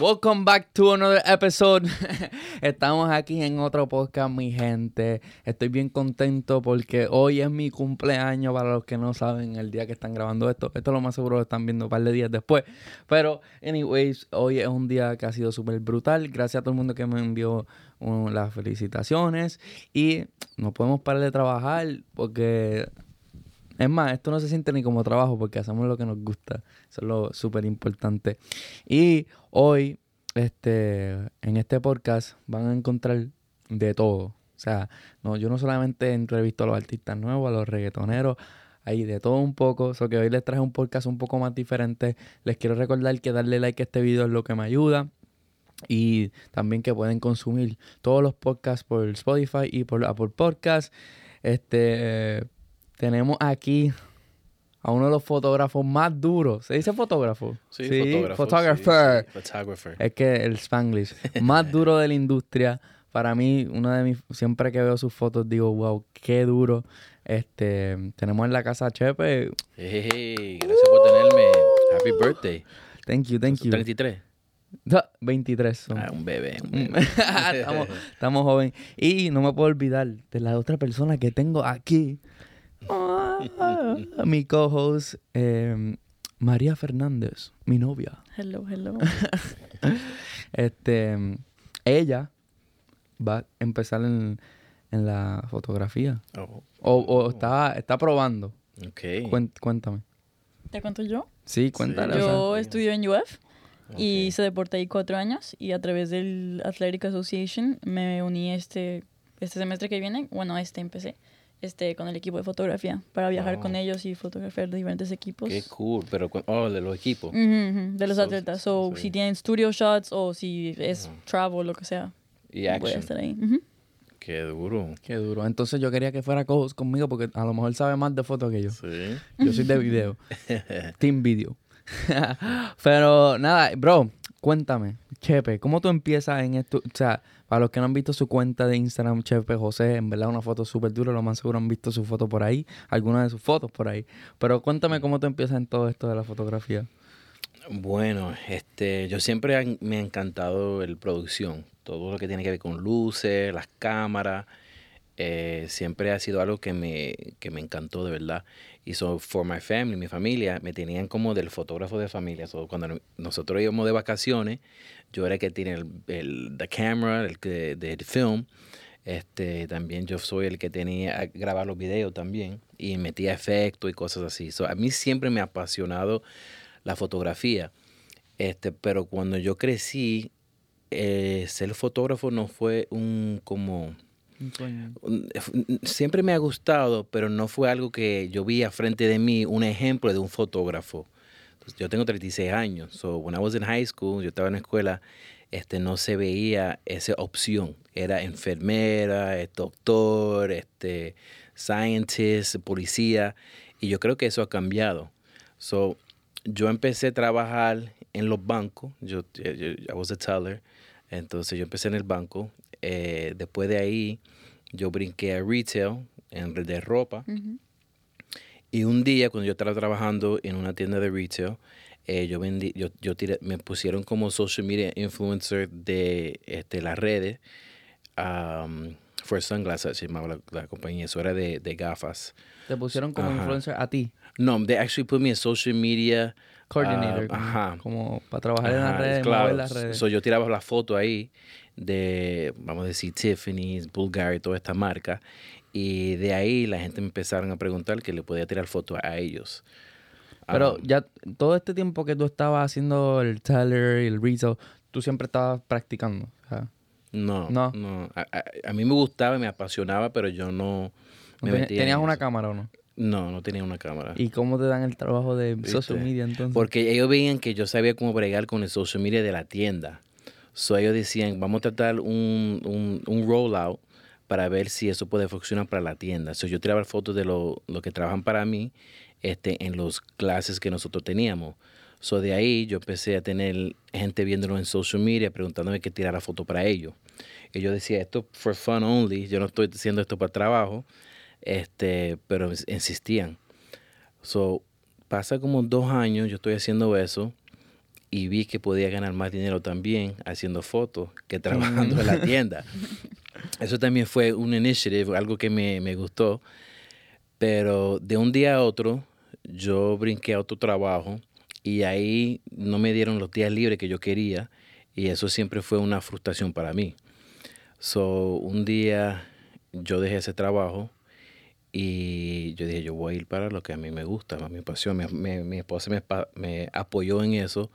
Welcome back to another episode. Estamos aquí en otro podcast, mi gente. Estoy bien contento porque hoy es mi cumpleaños. Para los que no saben, el día que están grabando esto, esto lo más seguro lo están viendo un par de días después. Pero, anyways, hoy es un día que ha sido súper brutal. Gracias a todo el mundo que me envió uh, las felicitaciones. Y no podemos parar de trabajar porque es más, esto no se siente ni como trabajo porque hacemos lo que nos gusta. Eso es lo súper importante. Y hoy, este, en este podcast van a encontrar de todo. O sea, no, yo no solamente entrevisto a los artistas nuevos, a los reggaetoneros, hay de todo un poco. So que hoy les traje un podcast un poco más diferente. Les quiero recordar que darle like a este video es lo que me ayuda. Y también que pueden consumir todos los podcasts por Spotify y por Apple Podcasts. Este, tenemos aquí a uno de los fotógrafos más duros. ¿Se dice fotógrafo? Sí, fotógrafo. Photographer. sí, sí, photographer. Es que el Spanglish. más duro de la industria. Para mí, uno de mis... Siempre que veo sus fotos digo, wow, qué duro. Este... Tenemos en la casa a Chepe. Hey, gracias por tenerme. Happy birthday. Thank you, thank you. 33. No, 23 son. Ah, un bebé, un Mm. bebé. estamos, estamos jóvenes. Y no me puedo olvidar de la otra persona que tengo aquí. Ah, mi co-host, eh, María Fernández, mi novia. Hello, hello. Este, ella va a empezar en, en la fotografía. Oh, O, o está, está probando. ok. Cuen- cuéntame. ¿Te cuento yo? Sí, cuéntale. o sea. Yo estudio en UF y hice deporte ahí cuatro años y a través del Athletic Association me uní este, este semestre que viene, bueno, este empecé, este, con el equipo de fotografía para viajar Wow. con ellos y fotografiar de diferentes equipos. Qué cool. Pero, oh, de los equipos. Ujú, ujú, de los So- atletas. So, sí. si tienen studio shots o si es Ujú. travel, lo que sea, Y voy a action. estar ahí. Qué duro. Qué duro. Entonces yo quería que fuera co-host conmigo porque a lo mejor sabe más de fotos que yo. Sí. Yo soy de video. Team Video. Pero nada, bro, cuéntame, Chepe, ¿cómo tú empiezas en esto? O sea, para los que no han visto su cuenta de Instagram, Chepe José, en verdad una foto súper dura, lo más seguro han visto su foto por ahí, algunas de sus fotos por ahí. Pero cuéntame cómo tú empiezas en todo esto de la fotografía. Bueno, este, yo siempre me ha encantado el producción, todo lo que tiene que ver con luces, las cámaras, eh, siempre ha sido algo que me, que me encantó de verdad. Y so, for my family, mi familia, me tenían como del fotógrafo de familia. So, cuando no- nosotros íbamos de vacaciones, yo era el que tiene el, the camera, el que de, film. Este, también yo soy el que tenía a grabar los videos también y metía efectos y cosas así. So, a mí siempre me ha apasionado la fotografía. Este, pero cuando yo crecí, eh, ser fotógrafo no fue un como siempre me ha gustado, pero no fue algo que yo vi a frente de mí un ejemplo de un fotógrafo. Yo tengo 36 años, so when I was in high school, yo estaba en la escuela, este no se veía esa opción. Era enfermera, doctor, este scientist, policía, y yo creo que eso ha cambiado. So, yo empecé a trabajar en los bancos, yo, yo I was a teller, entonces yo empecé en el banco. Eh, después de ahí, yo brinqué a retail, en de ropa. Ujú. Y un día, cuando yo estaba trabajando en una tienda de retail, eh, yo vendí, yo, yo tiré- me pusieron como social media influencer de este, las redes. Um, for Sunglasses se llamaba la, la compañía, eso era de, de gafas. Te pusieron como influencer a ti, No, they actually put me in social media. Coordinator, ah, como, ajá. como para trabajar en las redes, claro. mover las redes. So, yo tiraba la foto ahí de, vamos a decir, Tiffany's, Bulgari, toda esta marca. Y de ahí la gente me empezaron a preguntar que le podía tirar fotos a ellos. Pero Ah, ya todo este tiempo que tú estabas haciendo el teller y el retail, tú siempre estabas practicando. no, no. no. A, a- a mí me gustaba y me apasionaba, pero yo no me ¿ten- metía en ¿Tenías una cámara o no? No, no tenía una cámara. ¿Y cómo te dan el trabajo de ¿Viste? social media entonces? Porque ellos veían que yo sabía cómo bregar con el social media de la tienda. So ellos decían, vamos a tratar un, un, un rollout para ver si eso puede funcionar para la tienda. So yo tiraba fotos de lo, lo que trabajan para mí este, en los clases que nosotros teníamos. So de ahí yo empecé a tener gente viéndolo en social media, preguntándome que tirara foto para ellos. Y yo decía, esto for fun only, yo no estoy haciendo esto para trabajo, este, pero ins- insistían. So, pasa como dos años, yo estoy haciendo eso, y vi que podía ganar más dinero también haciendo fotos que trabajando en la tienda. Eso también fue un initiative, algo que me, me gustó. Pero de un día a otro, yo brinqué a otro trabajo y ahí no me dieron los días libres que yo quería y eso siempre fue una frustración para mí. So, un día yo dejé ese trabajo y yo dije, yo voy a ir para lo que a mí me gusta, mi pasión. Mi, mi, esposa me, me, apoyó en eso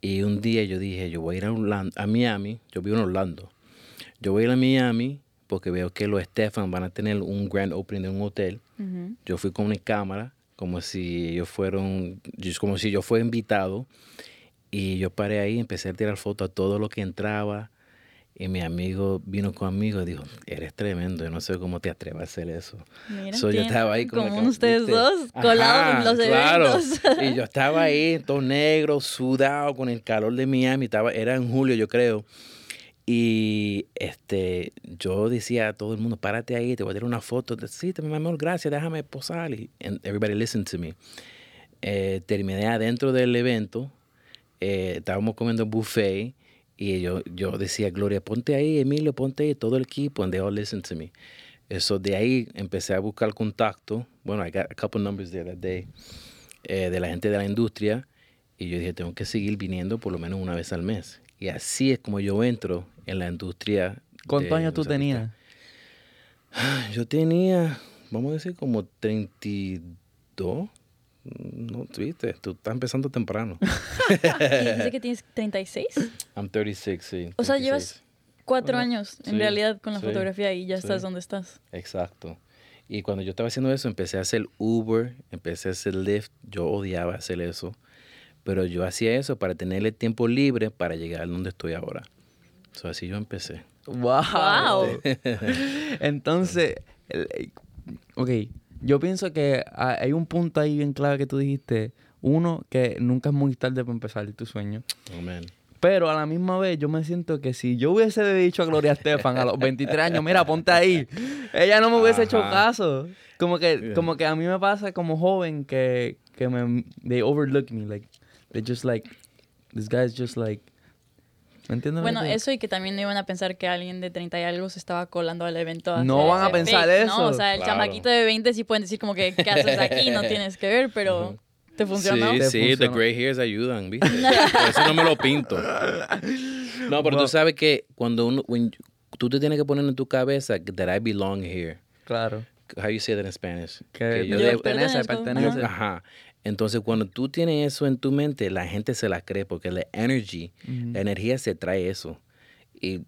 y un día yo dije, yo voy a ir a, a Miami, yo vivo en Orlando. Yo voy a ir a Miami porque veo que los Stefan van a tener un grand opening de un hotel. Yo fui con mi cámara como si ellos fueron, como si yo fuera invitado. Y yo paré ahí, empecé a tirar fotos a todo lo que entraba. Y mi amigo vino conmigo y dijo, eres tremendo, yo no sé cómo te atreves a hacer eso. Mira, yo estaba ahí como, ustedes dos, colados en los eventos. Y yo estaba ahí, todo negro, sudado, con el calor de Miami. Estaba, era en julio, yo creo. Y este, yo decía a todo el mundo, párate ahí, te voy a dar una foto. Sí, mi amor, gracias, déjame posar. Y everybody listened to me. Eh, terminé adentro del evento, eh, estábamos comiendo buffet y yo, yo decía, Gloria, ponte ahí, Emilio, ponte ahí, todo el equipo, and they all listened to me. Eso de ahí empecé a buscar contacto. Bueno, I got a couple numbers there that day, eh, de la gente de la industria. Y yo dije, tengo que seguir viniendo por lo menos una vez al mes. Y así es como yo entro en la industria. ¿Cuántos años tú tenías? Yo tenía, vamos a decir, como 32. No, viste, tú estás empezando temprano. ¿Dice que tienes 36? I'm 36, sí. O sea, llevas cuatro años en realidad con la fotografía y ya estás donde estás. Exacto. Y cuando yo estaba haciendo eso, empecé a hacer Uber, empecé a hacer Lyft. Yo odiaba hacer eso. Pero yo hacía eso para tenerle tiempo libre para llegar a donde estoy ahora. So, así yo empecé. ¡Wow! Entonces, ok, yo pienso que hay un punto ahí bien clave que tú dijiste. Uno, que nunca es muy tarde para empezar tu sueño. Amén. Pero a la misma vez yo me siento que si yo hubiese dicho a Gloria Estefan a los 23 años, mira, ponte ahí, ella no me hubiese hecho caso. Como que, como que a mí me pasa como joven que, que me, they overlook me, like, they just like, this guy's just like, ¿Me entiendes? Bueno, eso y que también no iban a pensar que alguien de 30 y algo se estaba colando al evento. No van a pensar eso. ¿no? O sea, el chamaquito de 20 sí pueden decir como que, ¿qué haces aquí? No tienes que ver, pero... ¿Te funcionó? Sí, sí, the gray hairs ayudan, ¿viste? eso no me lo pinto. No, pero tú sabes que cuando uno, tú te tienes que poner en tu cabeza that I belong here. Claro. How you say that in Spanish? Que, yo, pertenece, pertenece. Ajá. Entonces, cuando tú tienes eso en tu mente, la gente se la cree porque la energy, la energía se trae eso. Y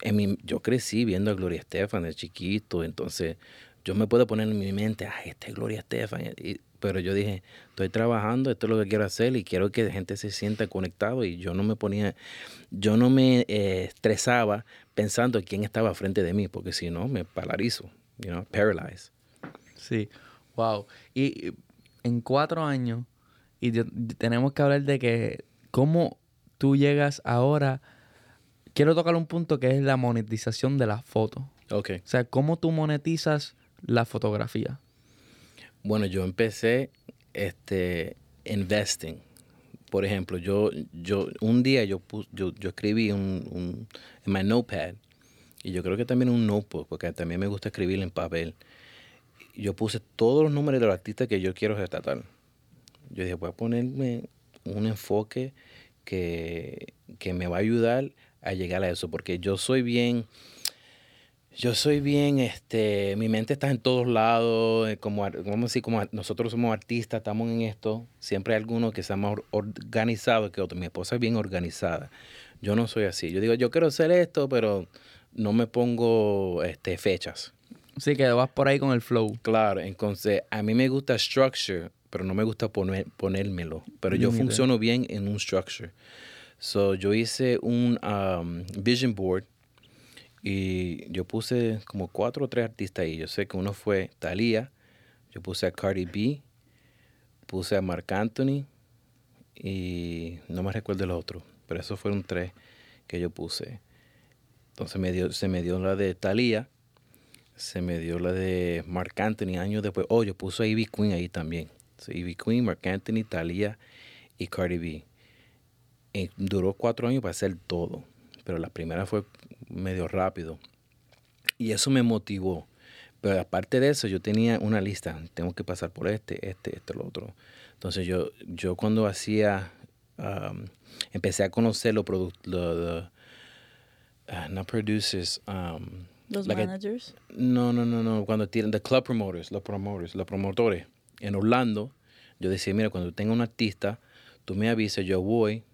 en mi, yo crecí viendo a Gloria Estefan de chiquito, entonces yo me puedo poner en mi mente, ay, esta es Gloria Estefan. pero yo dije, estoy trabajando, esto es lo que quiero hacer y quiero que la gente se sienta conectado y yo no me ponía, yo no me eh, estresaba pensando quién estaba frente de mí, porque si no, me paralizo, you know, paralyze. Sí, wow. Y en cuatro años, y tenemos que hablar de que cómo tú llegas ahora. Quiero tocar un punto que es la monetización de la foto. Ok. O sea, cómo tú monetizas la fotografía. Bueno, yo empecé este investing. Por ejemplo, yo, yo un día yo, yo, yo escribí un, en mi notepad y yo creo que también un notebook, porque también me gusta escribir en papel yo puse todos los números de los artistas que yo quiero retratar. Yo dije, voy a ponerme un enfoque que, que me va a ayudar a llegar a eso, porque yo soy bien, yo soy bien, este, mi mente está en todos lados, eh, como, vamos a decir, como nosotros somos artistas, estamos en esto, siempre hay alguno que sea más organizado que otro. Mi esposa es bien organizada. Yo no soy así. Yo digo, yo quiero hacer esto, pero no me pongo este, fechas. Sí, que vas por ahí con el flow. Claro, entonces a mí me gusta structure, pero no me gusta poner, ponérmelo. Pero yo funciono bien en un structure. So, yo hice un um, vision board y yo puse como cuatro o tres artistas ahí. Yo sé que uno fue Thalía, yo puse a Cardi B, puse a Marc Anthony y no me recuerdo el otro, pero esos fueron tres que yo puse. Entonces me dio, se me dio la de Thalía se me dio la de Mark Anthony años después. Oh, yo puse a Ivy Queen ahí también. So, Ivy Queen, Mark Anthony, Thalia y Cardi B. Y duró cuatro años para hacer todo, pero la primera fue medio rápido. Y eso me motivó. Pero aparte de eso, yo tenía una lista. Tengo que pasar por este, este, este, lo otro. Entonces yo, yo cuando hacía, um, empecé a conocer los productos, uh, no producers, um, Los managers. no, no, no, no. Cuando tienen the club promoters, los promoters, los promotores. En Orlando, yo decía, mira, cuando tenga un artista, tú me avisas, yo voy,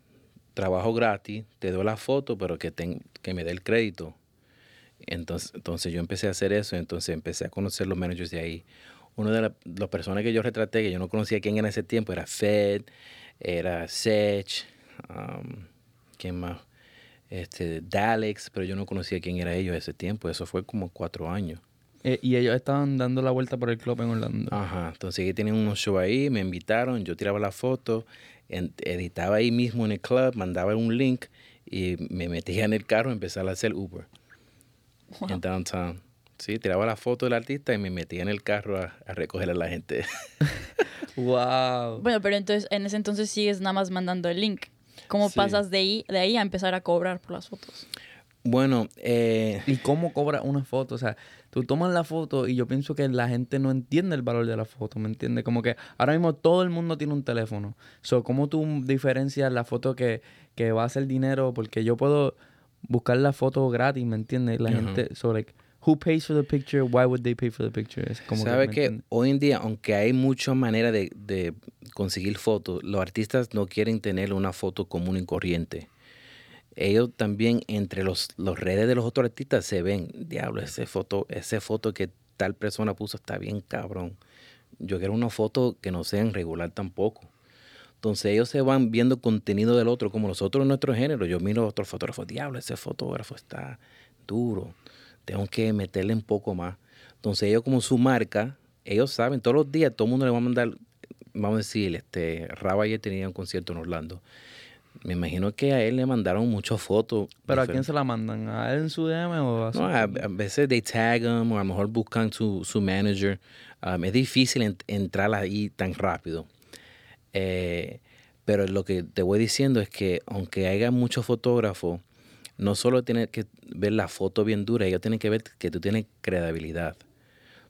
trabajo gratis, te doy la foto, pero que, ten- que me dé el crédito. Entonces, entonces yo empecé a hacer eso, entonces empecé a conocer los managers de ahí. Una de la- las personas que yo retraté, que yo no conocía quién era en ese tiempo, era Fed, era Sech, um, ¿quién más? Este, Dalex, pero yo no conocía quién era ellos ese tiempo. Eso fue como cuatro años. Eh, y ellos estaban dando la vuelta por el club en Orlando. Ajá. Entonces ellos tenían unos shows ahí, me invitaron, yo tiraba la foto, editaba ahí mismo en el club, mandaba un link y me metía en el carro y empezaba a hacer Uber en downtown. Sí, tiraba la foto del artista y me metía en el carro a, a recoger a la gente. Wow. Bueno, pero entonces en ese entonces sigues nada más mandando el link. ¿Cómo Sí. pasas de ahí, de ahí a empezar a cobrar por las fotos? bueno, eh, ¿Y cómo cobra una foto? O sea, tú tomas la foto y yo pienso que la gente no entiende el valor de la foto, ¿me entiendes? Como que ahora mismo todo el mundo tiene un teléfono. So, ¿cómo tú diferencias la foto que, que va a hacer dinero? Porque yo puedo buscar la foto gratis, ¿me entiendes? La gente, so like, who pays for the picture? Why would they pay for the picture? Es como Sabe ¿me que entiendes? hoy en día, aunque hay muchas maneras de, de conseguir fotos, los artistas no quieren tener una foto común y corriente. Ellos también entre los, los redes de los otros artistas se ven, diablo, ese foto, ese foto que tal persona puso está bien cabrón. Yo quiero una foto que no sea regular tampoco. Entonces ellos se van viendo contenido del otro, como nosotros en nuestro género. Yo miro a otro fotógrafo, diablo, ese fotógrafo está duro. Tengo que meterle un poco más. Entonces ellos como su marca, ellos saben, todos los días todo el mundo le va a mandar, vamos a decir, este, Raba ayer tenía un concierto en Orlando. Me imagino que a él le mandaron muchas fotos. ¿Pero a quién se la mandan? ¿A él en su DM o a su... No, a, a veces they tag them o a lo mejor buscan su, su manager. Um, es difícil en- entrar ahí tan rápido. Eh, pero lo que te voy diciendo es que aunque haya muchos fotógrafos, no solo tienes que ver la foto bien dura, ellos tienen que ver que tú tienes credibilidad.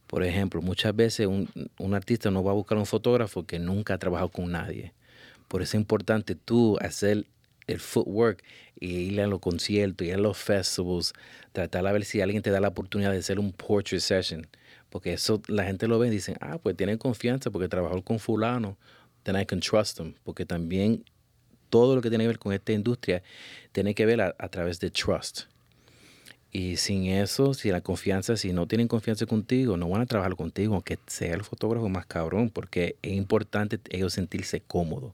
Por ejemplo, muchas veces un, un artista no va a buscar un fotógrafo que nunca ha trabajado con nadie. Por eso es importante tú hacer el footwork y ir a los conciertos, ir a los festivals, tratar a ver si alguien te da la oportunidad de hacer un portrait session. Porque eso la gente lo ve y dicen, ah, pues tienen confianza porque trabajó con fulano, then I can trust them. Porque también todo lo que tiene que ver con esta industria tiene que ver a, a través de trust. Y sin eso, si la confianza, si no tienen confianza contigo, no van a trabajar contigo, aunque sea el fotógrafo más cabrón, porque es importante ellos sentirse cómodos.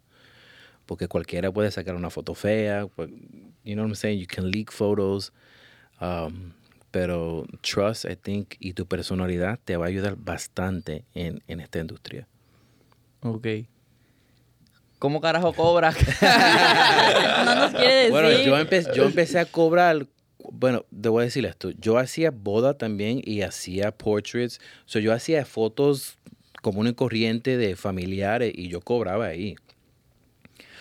Porque cualquiera puede sacar una foto fea, pues, you know what I'm saying? You can leak photos. um, pero trust, I think, y tu personalidad te va a ayudar bastante en, en esta industria. Ok. ¿Cómo carajo cobras? No nos quiere decir. Bueno, yo, empe- yo empecé a cobrar, bueno, te voy a decir esto, yo hacía boda también y hacía portraits, so, yo hacía fotos común y corriente de familiares y yo cobraba ahí.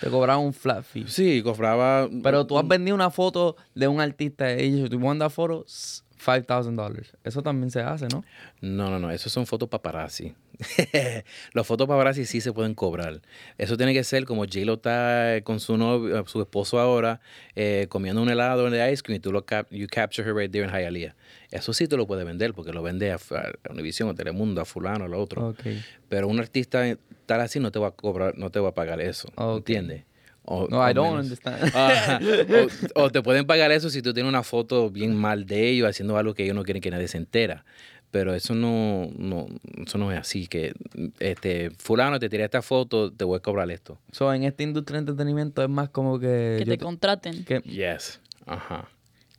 Te cobraban un flat fee. Sí, cobraba... Pero tú has vendido una foto de un artista y ellos, tú mandas foto, s- $5,000. Eso también se hace, ¿no? No, no, no, esos son fotos paparazzi. Los fotos paparazzi sí se pueden cobrar. Eso tiene que ser como J-Lo está con su novio, su esposo ahora, eh, comiendo un helado de ice cream y tú lo cap you capture her right there in Hialeah. Eso sí te lo puedes vender porque lo vende a, a Univision, a Telemundo, a fulano, a lo otro. Ok. Pero un artista tal así no te va a cobrar, no te va a pagar eso. Ok. ¿Entiendes? O- No, I don't menos. understand. Ajá. o, o te pueden pagar eso si tú tienes una foto bien mal de ellos haciendo algo que ellos no quieren que nadie se entera. Pero eso no, no, eso no es así. Que este fulano te tiré esta foto, te voy a cobrar esto. So, en esta industria de entretenimiento es más como que... que te te- contraten. que- Yes. Ajá.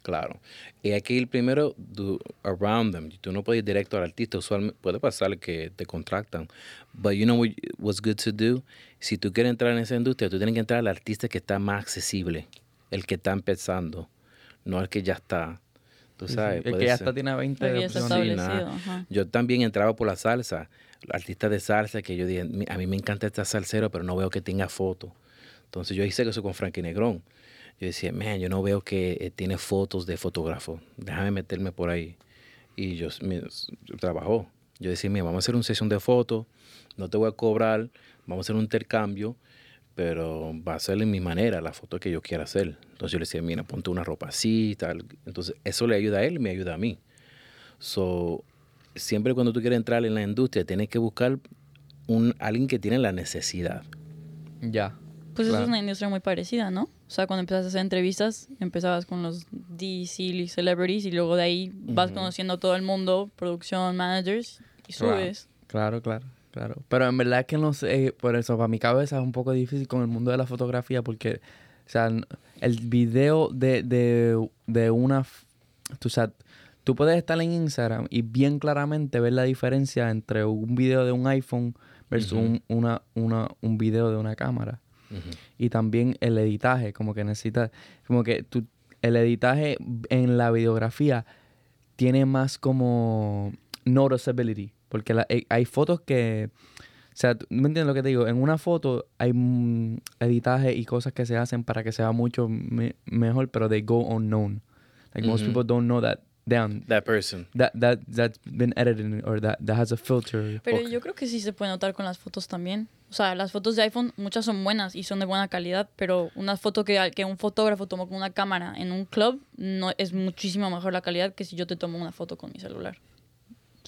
Claro. Y hay que ir primero do- around them. Tú no puedes ir directo al artista. Usualmente puede pasar que te contractan. But you know what, what's good to do? Si tú quieres entrar en esa industria, tú tienes que entrar al artista que está más accesible. El que está empezando. No el que ya está. Tú sí, sí. sabes. El que ya ser. está tiene 20 Porque ya está opciones. Sí. Yo también entraba por la salsa. Artistas de salsa que yo dije, "Mi- a mí me encanta esta salsero, pero no veo que tenga foto. Entonces yo hice eso con Frankie Negrón. Yo decía, man, yo no veo que eh, tiene fotos de fotógrafo. Déjame meterme por ahí. Y yo, me, trabajó. Yo decía, mira, vamos a hacer una sesión de fotos. No te voy a cobrar. Vamos a hacer un intercambio. Pero va a ser en mi manera, la foto que yo quiera hacer. Entonces yo le decía, mira, ponte una ropa así, tal. Entonces eso le ayuda a él y me ayuda a mí. So, siempre cuando tú quieres entrar en la industria, tienes que buscar un, alguien que tiene la necesidad. Ya. Pues eso Claro. es una industria muy parecida, ¿no? O sea, cuando empezaste a hacer entrevistas, empezabas con los DC celebrities y luego de ahí vas Ujú. conociendo a todo el mundo, producción, managers, y subes. Claro, claro, claro. Pero en verdad que no sé, por eso, para mi cabeza es un poco difícil con el mundo de la fotografía porque, o sea, el video de, de, de una, tú, o sea, tú puedes estar en Instagram y bien claramente ver la diferencia entre un video de un iPhone versus un, una, una, un video de una cámara. Y también el editaje, como que necesitas, como que tú, el editaje en la videografía tiene más como noticeability, porque la- hay- hay fotos que, o sea, ¿tú ¿me entiendes lo que te digo? En una foto hay mm, editaje y cosas que se hacen para que sea mucho me- mejor, pero they go unknown. Like most Ujú. people don't know that down. That person. That, that, that's been edited or that, that has a filter. Pero o- yo creo que sí se puede notar con las fotos también. O sea, las fotos de iPhone, muchas son buenas y son de buena calidad, pero una foto que, que un fotógrafo tomó con una cámara en un club no es muchísimo mejor la calidad que si yo te tomo una foto con mi celular.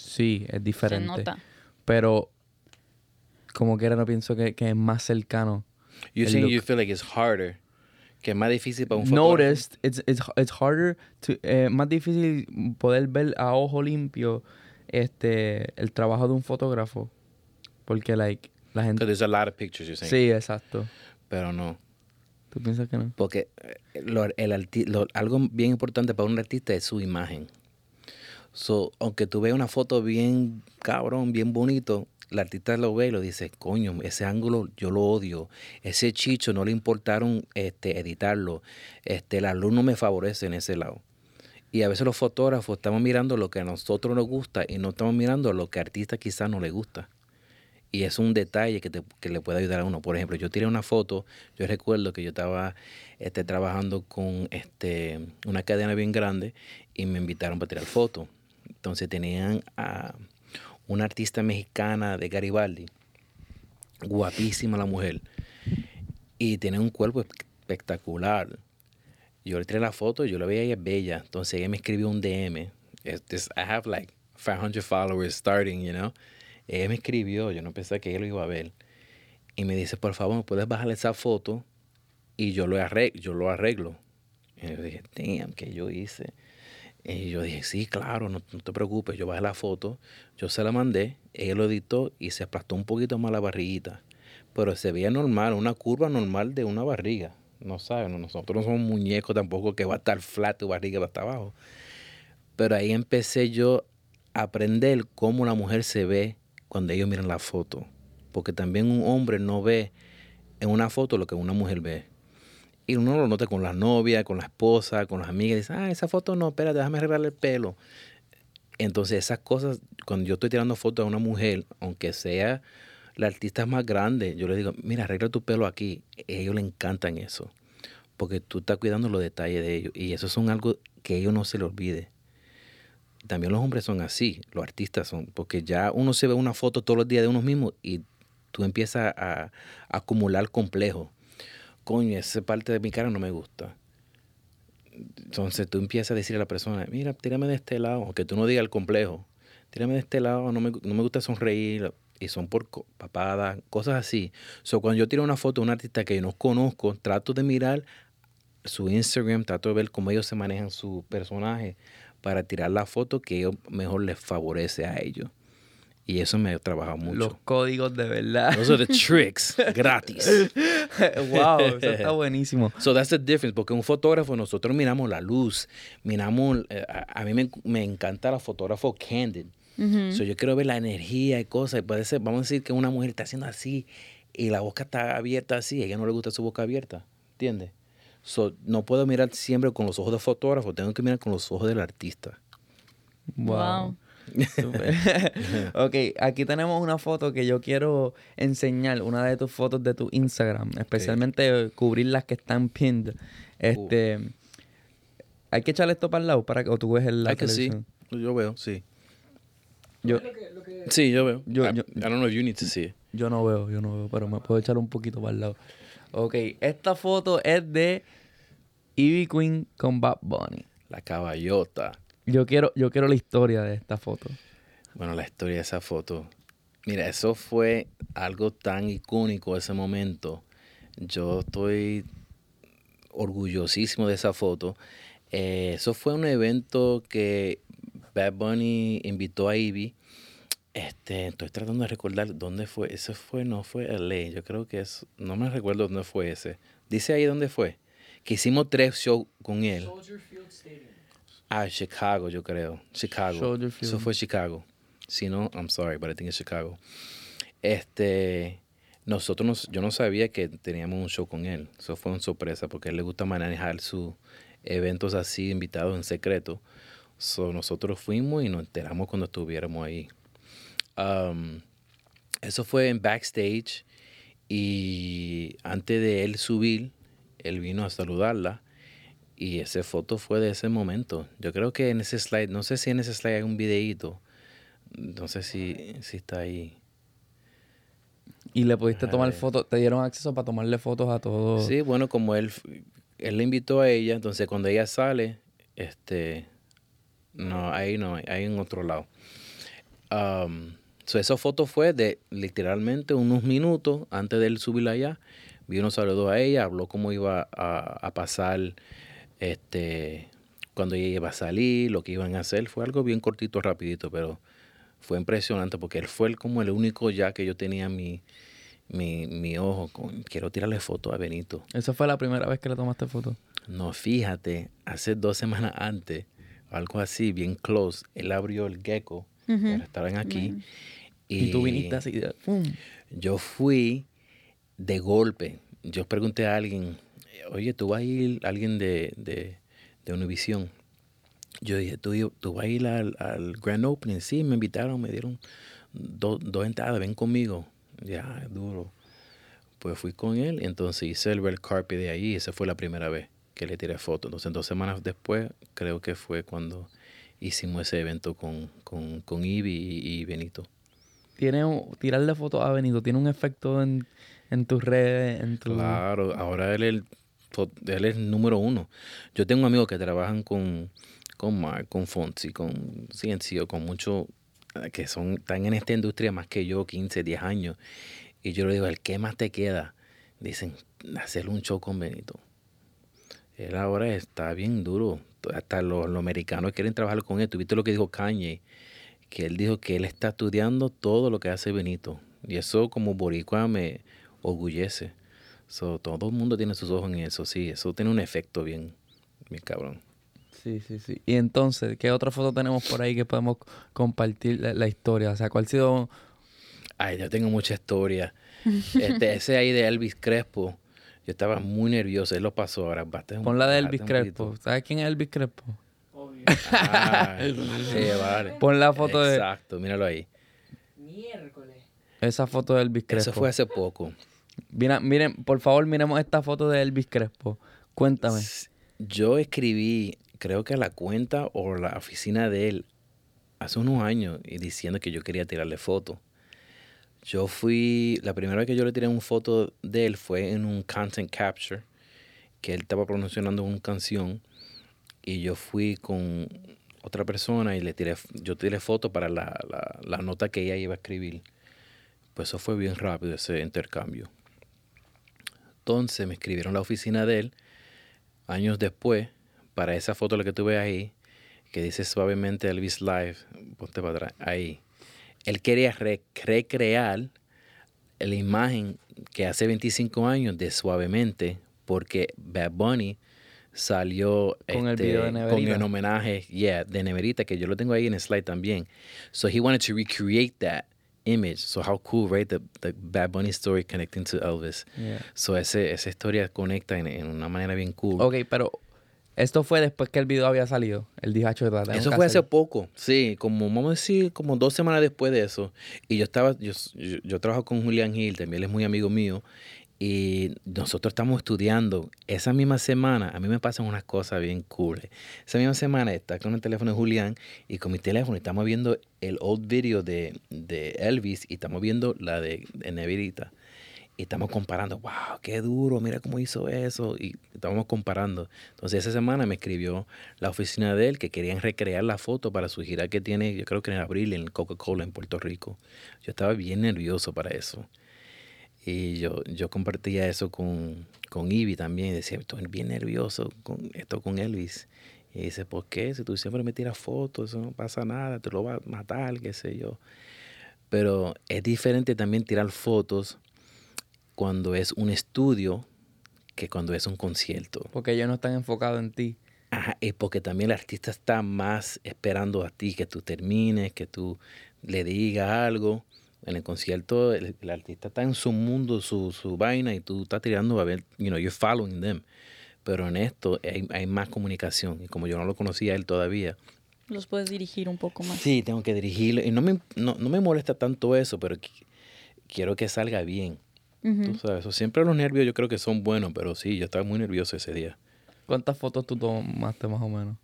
Sí, es Se diferente. nota. Pero como quiera no pienso que, que es más cercano. You look. you feel like it's harder. Que es más difícil para un fotógrafo. Noticed, it's, it's, it's harder to, eh, más difícil poder ver a ojo limpio este el trabajo de un fotógrafo. Porque like la Because gente there's a lot of pictures you're saying. Sí, exacto. Pero no. ¿Tú piensas que no? Porque eh, lo- el arti- lo- algo bien importante para un artista es su imagen. So, aunque tú veas una foto bien cabrón, bien bonito, el artista lo ve y lo dice, coño, ese ángulo yo lo odio. Ese chicho no le importaron este, editarlo. Este, la luz no me favorece en ese lado. Y a veces los fotógrafos estamos mirando lo que a nosotros nos gusta y no estamos mirando lo que al artista quizás no le gusta. Y es un detalle que, te- que le puede ayudar a uno. Por ejemplo, yo tiré una foto, yo recuerdo que yo estaba este, trabajando con este, una cadena bien grande y me invitaron para tirar fotos. Entonces tenían a una artista mexicana de Garibaldi, guapísima la mujer, y tiene un cuerpo espectacular. Yo le tiré la foto, yo la veía ella es bella. Entonces ella me escribió un DM. I have like 500 followers starting, you know. Ella me escribió, yo no pensé que ella lo iba a ver. Y me dice, por favor, ¿me puedes bajar esa foto? Y yo lo arreglo. Yo lo arreglo. Y yo dije, damn, ¿qué yo hice? Y yo dije, sí, claro, no, no te preocupes. Yo bajé la foto, yo se la mandé, ella lo editó y se aplastó un poquito más la barriguita. Pero se veía normal, una curva normal de una barriga. No sabes, no- nosotros no somos muñecos tampoco que va a estar flat tu barriga va hasta abajo. Pero ahí empecé yo a aprender cómo la mujer se ve cuando ellos miran la foto. Porque también un hombre no ve en una foto lo que una mujer ve. Y uno lo nota con la novia, con la esposa, con las amigas. Dice, ah, esa foto no, espera, déjame arreglarle el pelo. Entonces esas cosas, cuando yo estoy tirando fotos a una mujer, aunque sea la artista más grande, yo le digo, mira, arregla tu pelo aquí. A ellos le encantan eso. Porque tú estás cuidando los detalles de ellos. Y eso son algo que a ellos no se les olvide. También los hombres son así, los artistas son, porque ya uno se ve una foto todos los días de uno mismo y tú empiezas a, a acumular complejos. Coño, esa parte de mi cara no me gusta. Entonces tú empiezas a decirle a la persona, mira, tírame de este lado, aunque tú no digas el complejo, tírame de este lado, no me, no me gusta sonreír, y son por papadas, cosas así. So, cuando yo tiro una foto de un artista que yo no conozco, trato de mirar su Instagram, trato de ver cómo ellos se manejan su personaje para tirar la foto que ellos mejor les favorece a ellos. Y eso me ha trabajado mucho. Los códigos de verdad. Those are the tricks, gratis. wow, eso está buenísimo. So that's the difference, porque un fotógrafo nosotros miramos la luz, miramos, eh, a, a mí me, me encanta la fotógrafo candid. So yo quiero ver la energía y cosas. Y puede ser, vamos a decir que una mujer está haciendo así y la boca está abierta así, a ella no le gusta su boca abierta, ¿entiendes? So, no puedo mirar siempre con los ojos del fotógrafo, tengo que mirar con los ojos del artista. Wow. Wow. Ok, aquí tenemos una foto que yo quiero enseñar, una de tus fotos de tu Instagram, especialmente cubrir las que están pinned. Este, hay que echarle esto para el lado para que o tú ves el la que sí. Yo veo, sí. Yo, Sí, yo veo. Yo- I, yo- I don't know if you need to see it. yo no veo, yo no veo, pero me puedo echar un poquito para el lado. Ok, esta foto es de Ivy Queen con Bad Bunny. La caballota. Yo quiero, yo quiero la historia de esta foto. Bueno, la historia de esa foto. Mira, eso fue algo tan icónico ese momento. Yo estoy orgullosísimo de esa foto. Eh, eso fue un evento que Bad Bunny invitó a Ivy. Este, estoy tratando de recordar dónde fue. Ese fue, no fue LA. Yo creo que es, no me recuerdo dónde fue ese. Dice ahí dónde fue. Que hicimos tres shows con él. Ah, Chicago, yo creo. Chicago. Eso fue Chicago. Si no, I'm sorry, but I think it's Chicago. Este, nosotros, nos- yo no sabía que teníamos un show con él. Eso fue una sorpresa porque a él le gusta manejar sus eventos así, invitados en secreto. So, nosotros fuimos y nos enteramos cuando estuviéramos ahí. Um, eso fue en backstage y antes de él subir, él vino a saludarla y esa foto fue de ese momento. Yo creo que en ese slide, no sé si en ese slide hay un videíto, no sé si, si está ahí. Y le pudiste tomar fotos, te dieron acceso para tomarle fotos a todos. Sí, bueno, como él, él le invitó a ella, entonces cuando ella sale, este, no, ahí no, ahí en otro lado. Um, so esa foto fue de literalmente unos minutos antes de él subir allá. Vino, saludó a ella, habló cómo iba a, a pasar, este, cuando ella iba a salir, lo que iban a hacer. Fue algo bien cortito, rapidito, pero fue impresionante porque él fue el- como el único ya que yo tenía mi, mi, mi ojo con, quiero tirarle foto a Benito. Esa fue la primera vez que le tomaste foto. No, fíjate, hace dos semanas antes, algo así, bien close, él abrió el gecko, el restaurante aquí. Y, tú viniste así. Yo fui de golpe. Yo pregunté a alguien, oye, ¿tú vas a ir, alguien de, de, de Univision? Yo dije, ¿tú, tú vas a ir al, al Grand Opening? Sí, me invitaron, me dieron do- dos entradas, ven conmigo. Ya, es duro. Pues fui con él, entonces hice el red carpet de ahí, esa fue la primera vez que le tiré fotos. Entonces, dos semanas después, creo que fue cuando hicimos ese evento con, con, con Ivy y, y Benito. Tiene un- tirarle fotos a Benito, tiene un efecto en, en tus redes, en tu... Claro, ahora él él es número uno. Yo tengo amigos que trabajan con, con Mark, con Fonsi, con CNC, con muchos eh, que son, están en esta industria más que yo, 15, 10 años. Y yo le digo, ¿el qué más te queda? Dicen, hacer un show con Benito. Él ahora está bien duro. Hasta los, los americanos quieren trabajar con él. ¿Tuviste lo que dijo Kanye? Que él dijo que él está estudiando todo lo que hace Benito. Y eso como boricua me orgullece. So, todo el mundo tiene sus ojos en eso, sí. Eso tiene un efecto bien, bien cabrón. Sí, sí, sí. Y entonces, ¿qué otra foto tenemos por ahí que podemos compartir la, la historia? O sea, ¿cuál ha sido...? Ay, yo tengo mucha historia. Este, ese ahí de Elvis Crespo, yo estaba muy nervioso. Él lo pasó ahora. un- Pon la de Elvis Crespo. ¿Sabes quién es Elvis Crespo? Ah, sí, vale. Pon la foto de... Exacto, míralo ahí. Esa foto de Elvis Crespo. Eso fue hace poco. Mira, miren, por favor, miremos esta foto de Elvis Crespo. Cuéntame. Yo escribí, creo que a la cuenta o la oficina de él hace unos años y diciendo que yo quería tirarle foto. Yo fui, la primera vez que yo le tiré una foto de él fue en un content capture, que él estaba promocionando una canción y yo fui con otra persona y le tiré, yo tiré foto para la, la, la nota que ella iba a escribir. Pues eso fue bien rápido ese intercambio. Entonces me escribieron la oficina de él años después, para esa foto la que tú ves ahí, que dice suavemente Elvis Live, ponte para atrás, ahí. Él quería re- recrear la imagen que hace 25 años de suavemente, porque Bad Bunny salió Con el este, video de con Neverita. el homenaje yeah, de Neverita, que yo lo tengo ahí en el slide también. So he wanted to recreate that image. So how cool, right? The, the Bad Bunny story connecting to Elvis. Yeah. So ese, esa historia conecta en, en una manera bien cool. Ok, pero Esto fue después que el video había salido. El dijo, "Acho, la tengo Eso fue hace hacer". poco, sí, como vamos a decir, como dos semanas después de eso. Y yo estaba, yo, yo, yo trabajo con Julián Gil, también él es muy amigo mío, y nosotros estamos estudiando. Esa misma semana, a mí me pasan unas cosas bien cool. Esa misma semana está con el teléfono de Julián y con mi teléfono estamos viendo el old video de, de Elvis y estamos viendo la de, de. Y estamos comparando, wow, qué duro, mira cómo hizo eso. Y estábamos comparando. Entonces esa semana me escribió la oficina de él que querían recrear la foto para su gira que tiene, yo creo que en abril, en Coca-Cola en Puerto Rico. Yo estaba bien nervioso para eso. Y yo, yo compartía eso con, con Ivy también. Y decía, estoy bien nervioso con esto con Elvis. Y dice, ¿por qué? Si tú siempre me tiras fotos, eso no pasa nada, te lo va a matar, qué sé yo. Pero es diferente también tirar fotos cuando es un estudio que cuando es un concierto. Porque ellos no están enfocados en ti. Ajá, y porque también el artista está más esperando a ti que tú termines, que tú le digas algo. En el concierto, el, el artista está en su mundo, su, su vaina, y tú estás tirando a ver, you know, you're following them. Pero en esto hay, hay más comunicación. Y como yo no lo conocía a él todavía, Los puedes dirigir un poco más. sí, tengo que dirigirlo. Y no me, no, no me molesta tanto eso, pero qui- quiero que salga bien. Tú sabes, siempre los nervios yo creo que son buenos, pero sí, yo estaba muy nervioso ese día. ¿Cuántas fotos tú tomaste más o menos?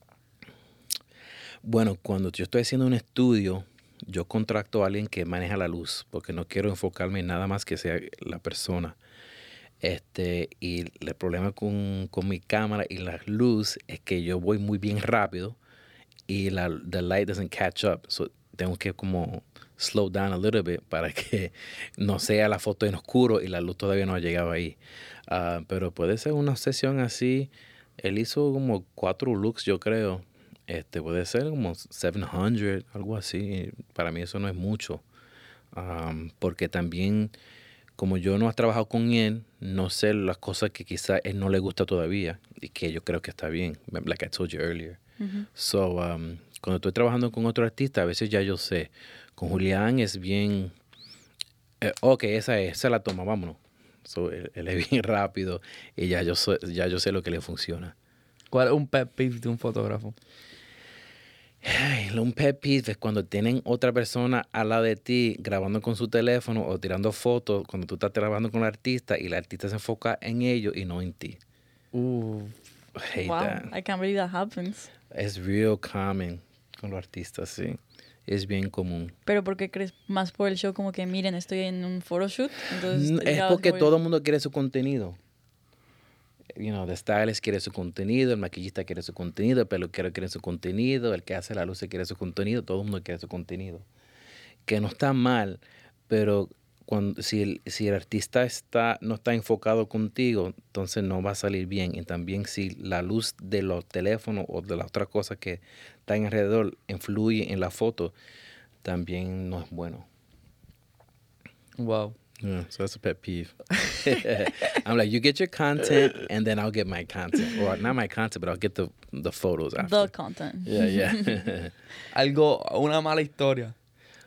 Bueno, cuando yo estoy haciendo un estudio, yo contrato a alguien que maneja la luz, porque no quiero enfocarme en nada más que sea la persona. Este, y el problema con, con mi cámara y la luz es que yo voy muy bien rápido y la the light doesn't catch up. So, tengo que como slow down a little bit para que no sea la foto en oscuro y la luz todavía no ha llegado ahí. Ah, pero puede ser una sesión así. Él hizo como cuatro looks, yo creo. Este puede ser como 700, algo así. Para mí eso no es mucho. Porque también, como yo no he trabajado con él, no sé las cosas que quizá él no le gusta todavía y que yo creo que está bien. Like I told you earlier. So, um, cuando estoy trabajando con otro artista, a veces ya yo sé. Con Julián es bien. eh, ok, esa es, esa la toma, vámonos. So, él, él es bien rápido y ya yo, sé, ya yo sé lo que le funciona. ¿Cuál es un pet peeve de un fotógrafo? Ay, lo- un pet peeve es cuando tienen otra persona al lado de ti grabando con su teléfono o tirando fotos cuando tú estás trabajando con el artista y el artista se enfoca en ellos y no en ti. Uh, I hate Wow, that. I can't believe that happens. Es real common con los artistas, sí. Es bien común. Pero ¿por qué crees más por el show como que miren, estoy en un photoshoot? Entonces, Es porque voy- todo el mundo quiere su contenido. You know, the stylist quiere su contenido, el maquillista quiere su contenido, el peluquero quiere su contenido, el que hace la luz quiere su contenido, todo el mundo quiere su contenido. Que no está mal, pero cuando, si, el, si el artista está, no está enfocado contigo, entonces no va a salir bien. Y también si la luz de los teléfonos o de las otras cosas que están alrededor influye en la foto, también no es bueno. wow. Yeah, so that's a pet peeve. I'm like, you get your content, and then I'll get my content, or not my content, but I'll get the the photos after. The content. Yeah, yeah. Algo, una mala historia.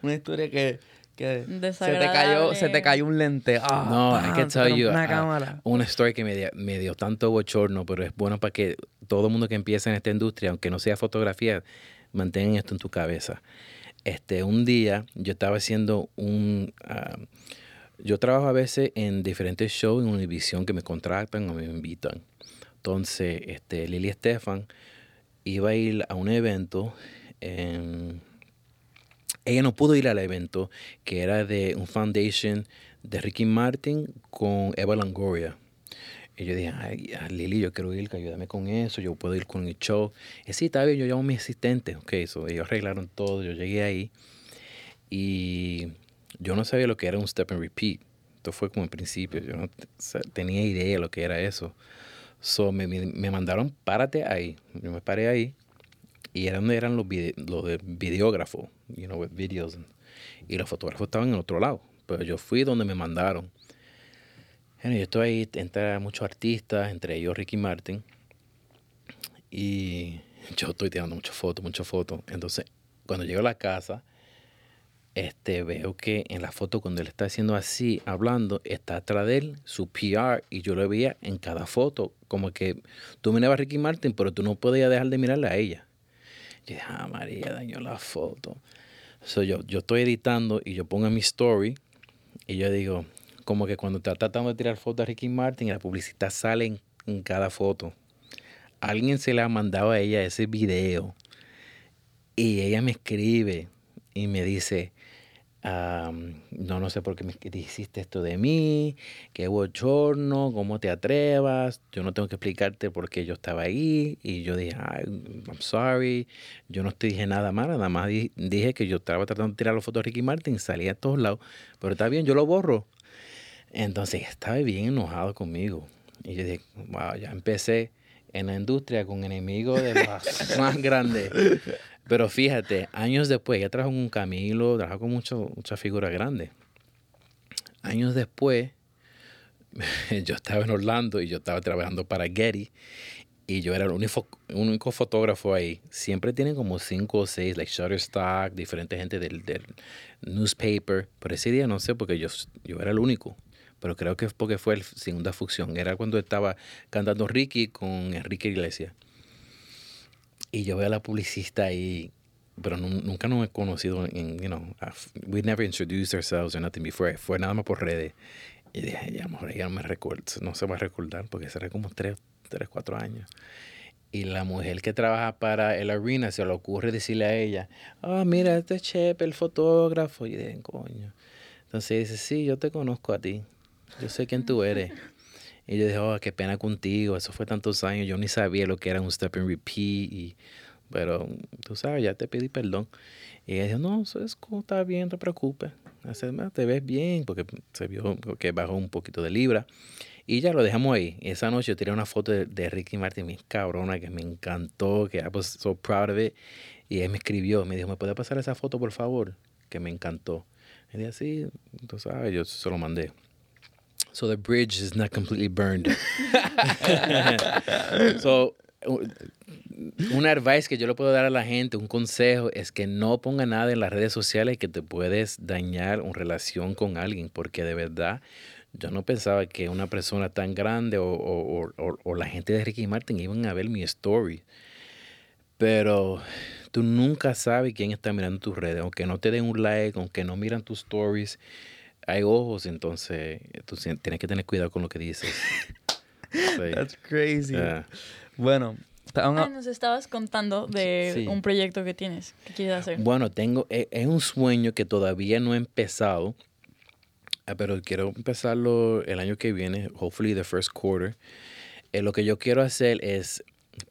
Una historia que, que se te cayó, se te cayó un lente. Ah, no, can se tell you Una uh, cámara. una story que me dio, me dio tanto bochorno, pero es bueno para que todo el mundo que empieza en esta industria, aunque no sea fotografía, mantengan esto en tu cabeza. Este, un día yo estaba haciendo un... ah, yo trabajo a veces en diferentes shows en Univision que me contratan o me invitan. Entonces, este, Lili Estefan iba a ir a un evento. en- ella no pudo ir al evento que era de un foundation de Ricky Martin con Eva Longoria. Y yo dije, ay, ah, Lili, yo quiero ir, que ayúdame con eso, yo puedo ir con el show. Y sí, está bien, yo llamo a mi asistente. Ok, so ellos arreglaron todo, yo llegué ahí y yo no sabía lo que era un step and repeat. Esto fue como en principio, yo no tenía idea de lo que era eso. So me, me, mandaron, párate ahí. Yo me paré ahí y era donde eran los, vide- los de videógrafos, you know, with videos. Y los fotógrafos estaban en otro lado. Pero yo fui donde me mandaron. Bueno, yo estoy ahí, entra muchos artistas, entre ellos Ricky Martin. Y yo estoy tirando muchas fotos, muchas fotos. Entonces, cuando llego a la casa, este, veo que en la foto cuando él está haciendo así, hablando, está atrás de él su PR y yo lo veía en cada foto, como que tú mirabas a Ricky Martin, pero tú no podías dejar de mirarle a ella. Y dije, ah, María dañó la foto. So, yo, yo estoy editando y yo pongo mi story y yo digo, como que cuando está tratando de tirar fotos a Ricky Martin, la publicidad sale en, en cada foto. Alguien se le ha mandado a ella ese video y ella me escribe y me dice, no, no sé por qué me hiciste esto de mí, qué bochorno, cómo te atrevas, yo no tengo que explicarte por qué yo estaba ahí. Y yo dije, Ay, I'm sorry, yo no te dije nada malo, nada más di- dije que yo estaba tratando de tirar las fotos de Ricky Martin, salía a todos lados, pero está bien, yo lo borro. Entonces estaba bien enojado conmigo. Y yo dije, wow, ya empecé en la industria con enemigos de los más grandes. Pero fíjate, años después, ella trabajó con Camilo, trabajó con mucho- muchas figuras grandes. Años después, yo estaba en Orlando y yo estaba trabajando para Getty y yo era el único, único fotógrafo ahí. Siempre tienen como cinco o seis, like Shutterstock, diferente gente del, del newspaper. Pero ese día no sé porque yo, yo era el único. Pero creo que porque fue la segunda función. Era cuando estaba cantando Ricky con Enrique Iglesias. Y yo veo a la publicista ahí, pero nu- nunca nos he conocido en, you know, we never introduced ourselves or nothing before. Fue nada más por redes. Y dije, ya, a lo mejor ella no me recuerda, no se va a recordar porque será como tres, tres, cuatro años. Y la mujer que trabaja para el arena se le ocurre decirle a ella, ah, mira, este es Chepe, el fotógrafo. Y dije, coño. Entonces dice, sí, yo te conozco a ti. Yo sé quién tú eres. Y yo dije, oh, qué pena contigo. Eso fue tantos años. Yo ni sabía lo que era un step and repeat. Y, pero tú sabes, ya te pedí perdón. Y ella dijo, no, eso es está bien, no te preocupes. Hace- "Ah, Te ves bien, porque se vio que bajó un poquito de libra. Y ya lo dejamos ahí. Esa noche yo tiré una foto de, de Ricky Martin, mi cabrona, que me encantó, que I was so proud of it. Y él me escribió, me dijo, ¿me puede pasar esa foto, por favor? Que me encantó. Y dije, sí, tú sabes, yo se lo mandé. So the bridge is not completely burned. so, un advice que yo le puedo dar a la gente, un consejo, es que no ponga nada en las redes sociales que te puedes dañar una relación con alguien, porque de verdad yo no pensaba que una persona tan grande o- o- o- o la gente de Ricky Martin iban a ver mi story. Pero tú nunca sabes quién está mirando tus redes, aunque no te den un like, aunque no miran tus stories, hay ojos, entonces tú si- tienes que tener cuidado con lo que dices. Sí. That's crazy. Yeah. Bueno, Ah, nos estabas contando de Sí. un proyecto que tienes, que quieres hacer. Bueno, tengo, e- es un sueño que todavía no he empezado, ah, pero quiero empezarlo el año que viene, hopefully the first quarter. Eh, lo que yo quiero hacer es,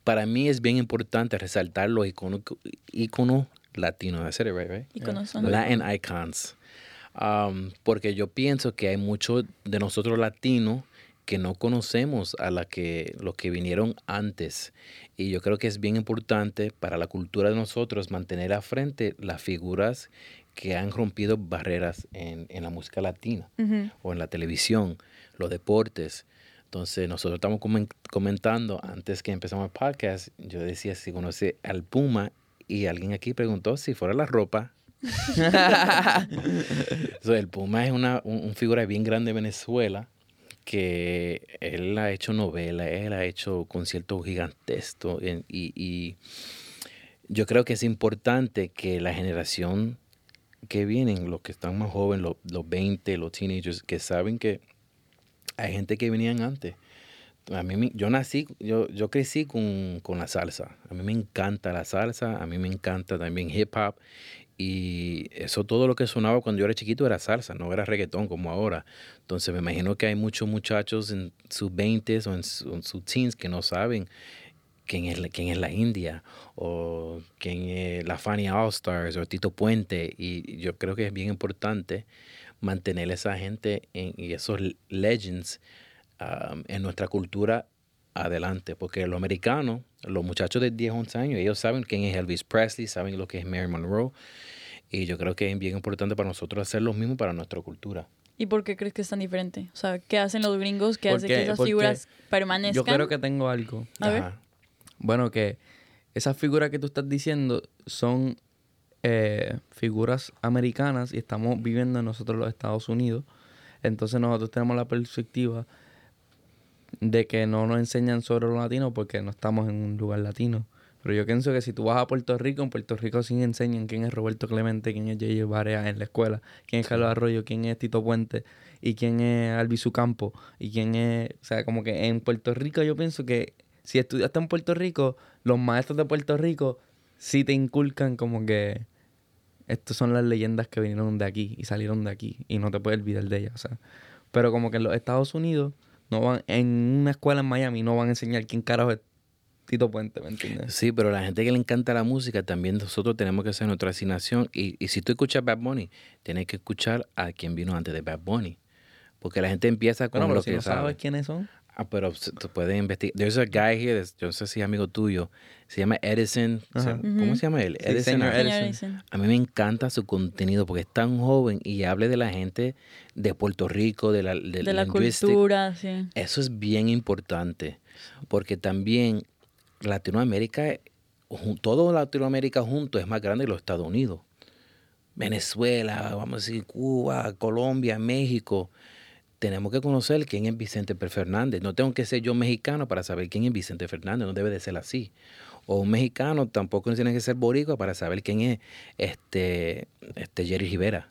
para mí es bien importante resaltar los iconos, iconos latinos. I said it right, right? Iconos, ajá. Latin icons. Um, porque yo pienso que hay muchos de nosotros latinos que no conocemos a la que, los que vinieron antes. Y yo creo que es bien importante para la cultura de nosotros mantener a frente las figuras que han rompido barreras en, en la música latina o en la televisión, los deportes. Entonces, nosotros estamos comen- comentando antes que empezamos el podcast, yo decía si conoce al Puma y alguien aquí preguntó si fuera la ropa. So, el Puma es una un, figura bien grande de Venezuela que él ha hecho novela, él ha hecho conciertos gigantescos y, y yo creo que es importante que la generación que vienen, los que están más jóvenes, los, los 20, los teenagers, que saben que hay gente que venían antes. A mí, yo nací, yo, yo crecí con, con la salsa. A mí me encanta la salsa, a mí me encanta también hip hop. Y eso todo lo que sonaba cuando yo era chiquito era salsa, no era reggaetón como ahora. Entonces me imagino que hay muchos muchachos en sus 20s o en, su- sus teens que no saben quién es, quién es la India o quién es la Fania All Stars o Tito Puente. Y yo creo que es bien importante mantener esa gente en- y esos legends en nuestra cultura adelante. Porque los americanos, los muchachos de 10, 11 años, ellos saben quién es Elvis Presley, saben lo que es Mary Monroe. Y yo creo que es bien importante para nosotros hacer lo mismo para nuestra cultura. ¿Y por qué crees que es tan diferente? O sea, ¿qué hacen los gringos que hace que esas porque figuras permanezcan? yo creo que tengo algo. A ver. Ajá. Bueno, que esas figuras que tú estás diciendo son eh, figuras americanas y estamos viviendo nosotros los Estados Unidos. Entonces nosotros tenemos la perspectiva de que no nos enseñan sobre los latinos porque no estamos en un lugar latino. Pero yo pienso que si tú vas a Puerto Rico, en Puerto Rico sí enseñan quién es Roberto Clemente, quién es J.J. Barea en la escuela, quién es Carlos Arroyo, quién es Tito Puente y quién es Albizu Campo y quién es... O sea, como que en Puerto Rico yo pienso que si estudiaste en Puerto Rico, los maestros de Puerto Rico sí te inculcan como que estas son las leyendas que vinieron de aquí y salieron de aquí y no te puedes olvidar de ellas. O sea. Pero como que en los Estados Unidos, no van, en una escuela en Miami no van a enseñar quién carajo es Tito Puente, ¿me entiendes? Sí, pero la gente que le encanta la música, también nosotros tenemos que hacer nuestra asignación. Y, y si tú escuchas Bad Bunny, tienes que escuchar a quien vino antes de Bad Bunny. Porque la gente empieza con Bueno, pero lo si que no sabe. sabes quiénes son. Ah, pero tú puedes investigar. There's a guy here, yo no sé si es amigo tuyo, se llama Edison. ¿Cómo se llama él? Sí, Edison. señor Edison. Edison. A mí me encanta su contenido porque es tan joven y habla de la gente de Puerto Rico, de la, de, De la cultura, sí. Eso es bien importante porque también Latinoamérica, todo Latinoamérica junto es más grande que los Estados Unidos. Venezuela, vamos a decir Cuba, Colombia, México. Tenemos que conocer quién es Vicente. Fernández. No tengo que ser yo mexicano para saber quién es Vicente Fernández. No debe de ser así. O un mexicano tampoco tiene que ser boricua para saber quién es este, este Jerry Rivera.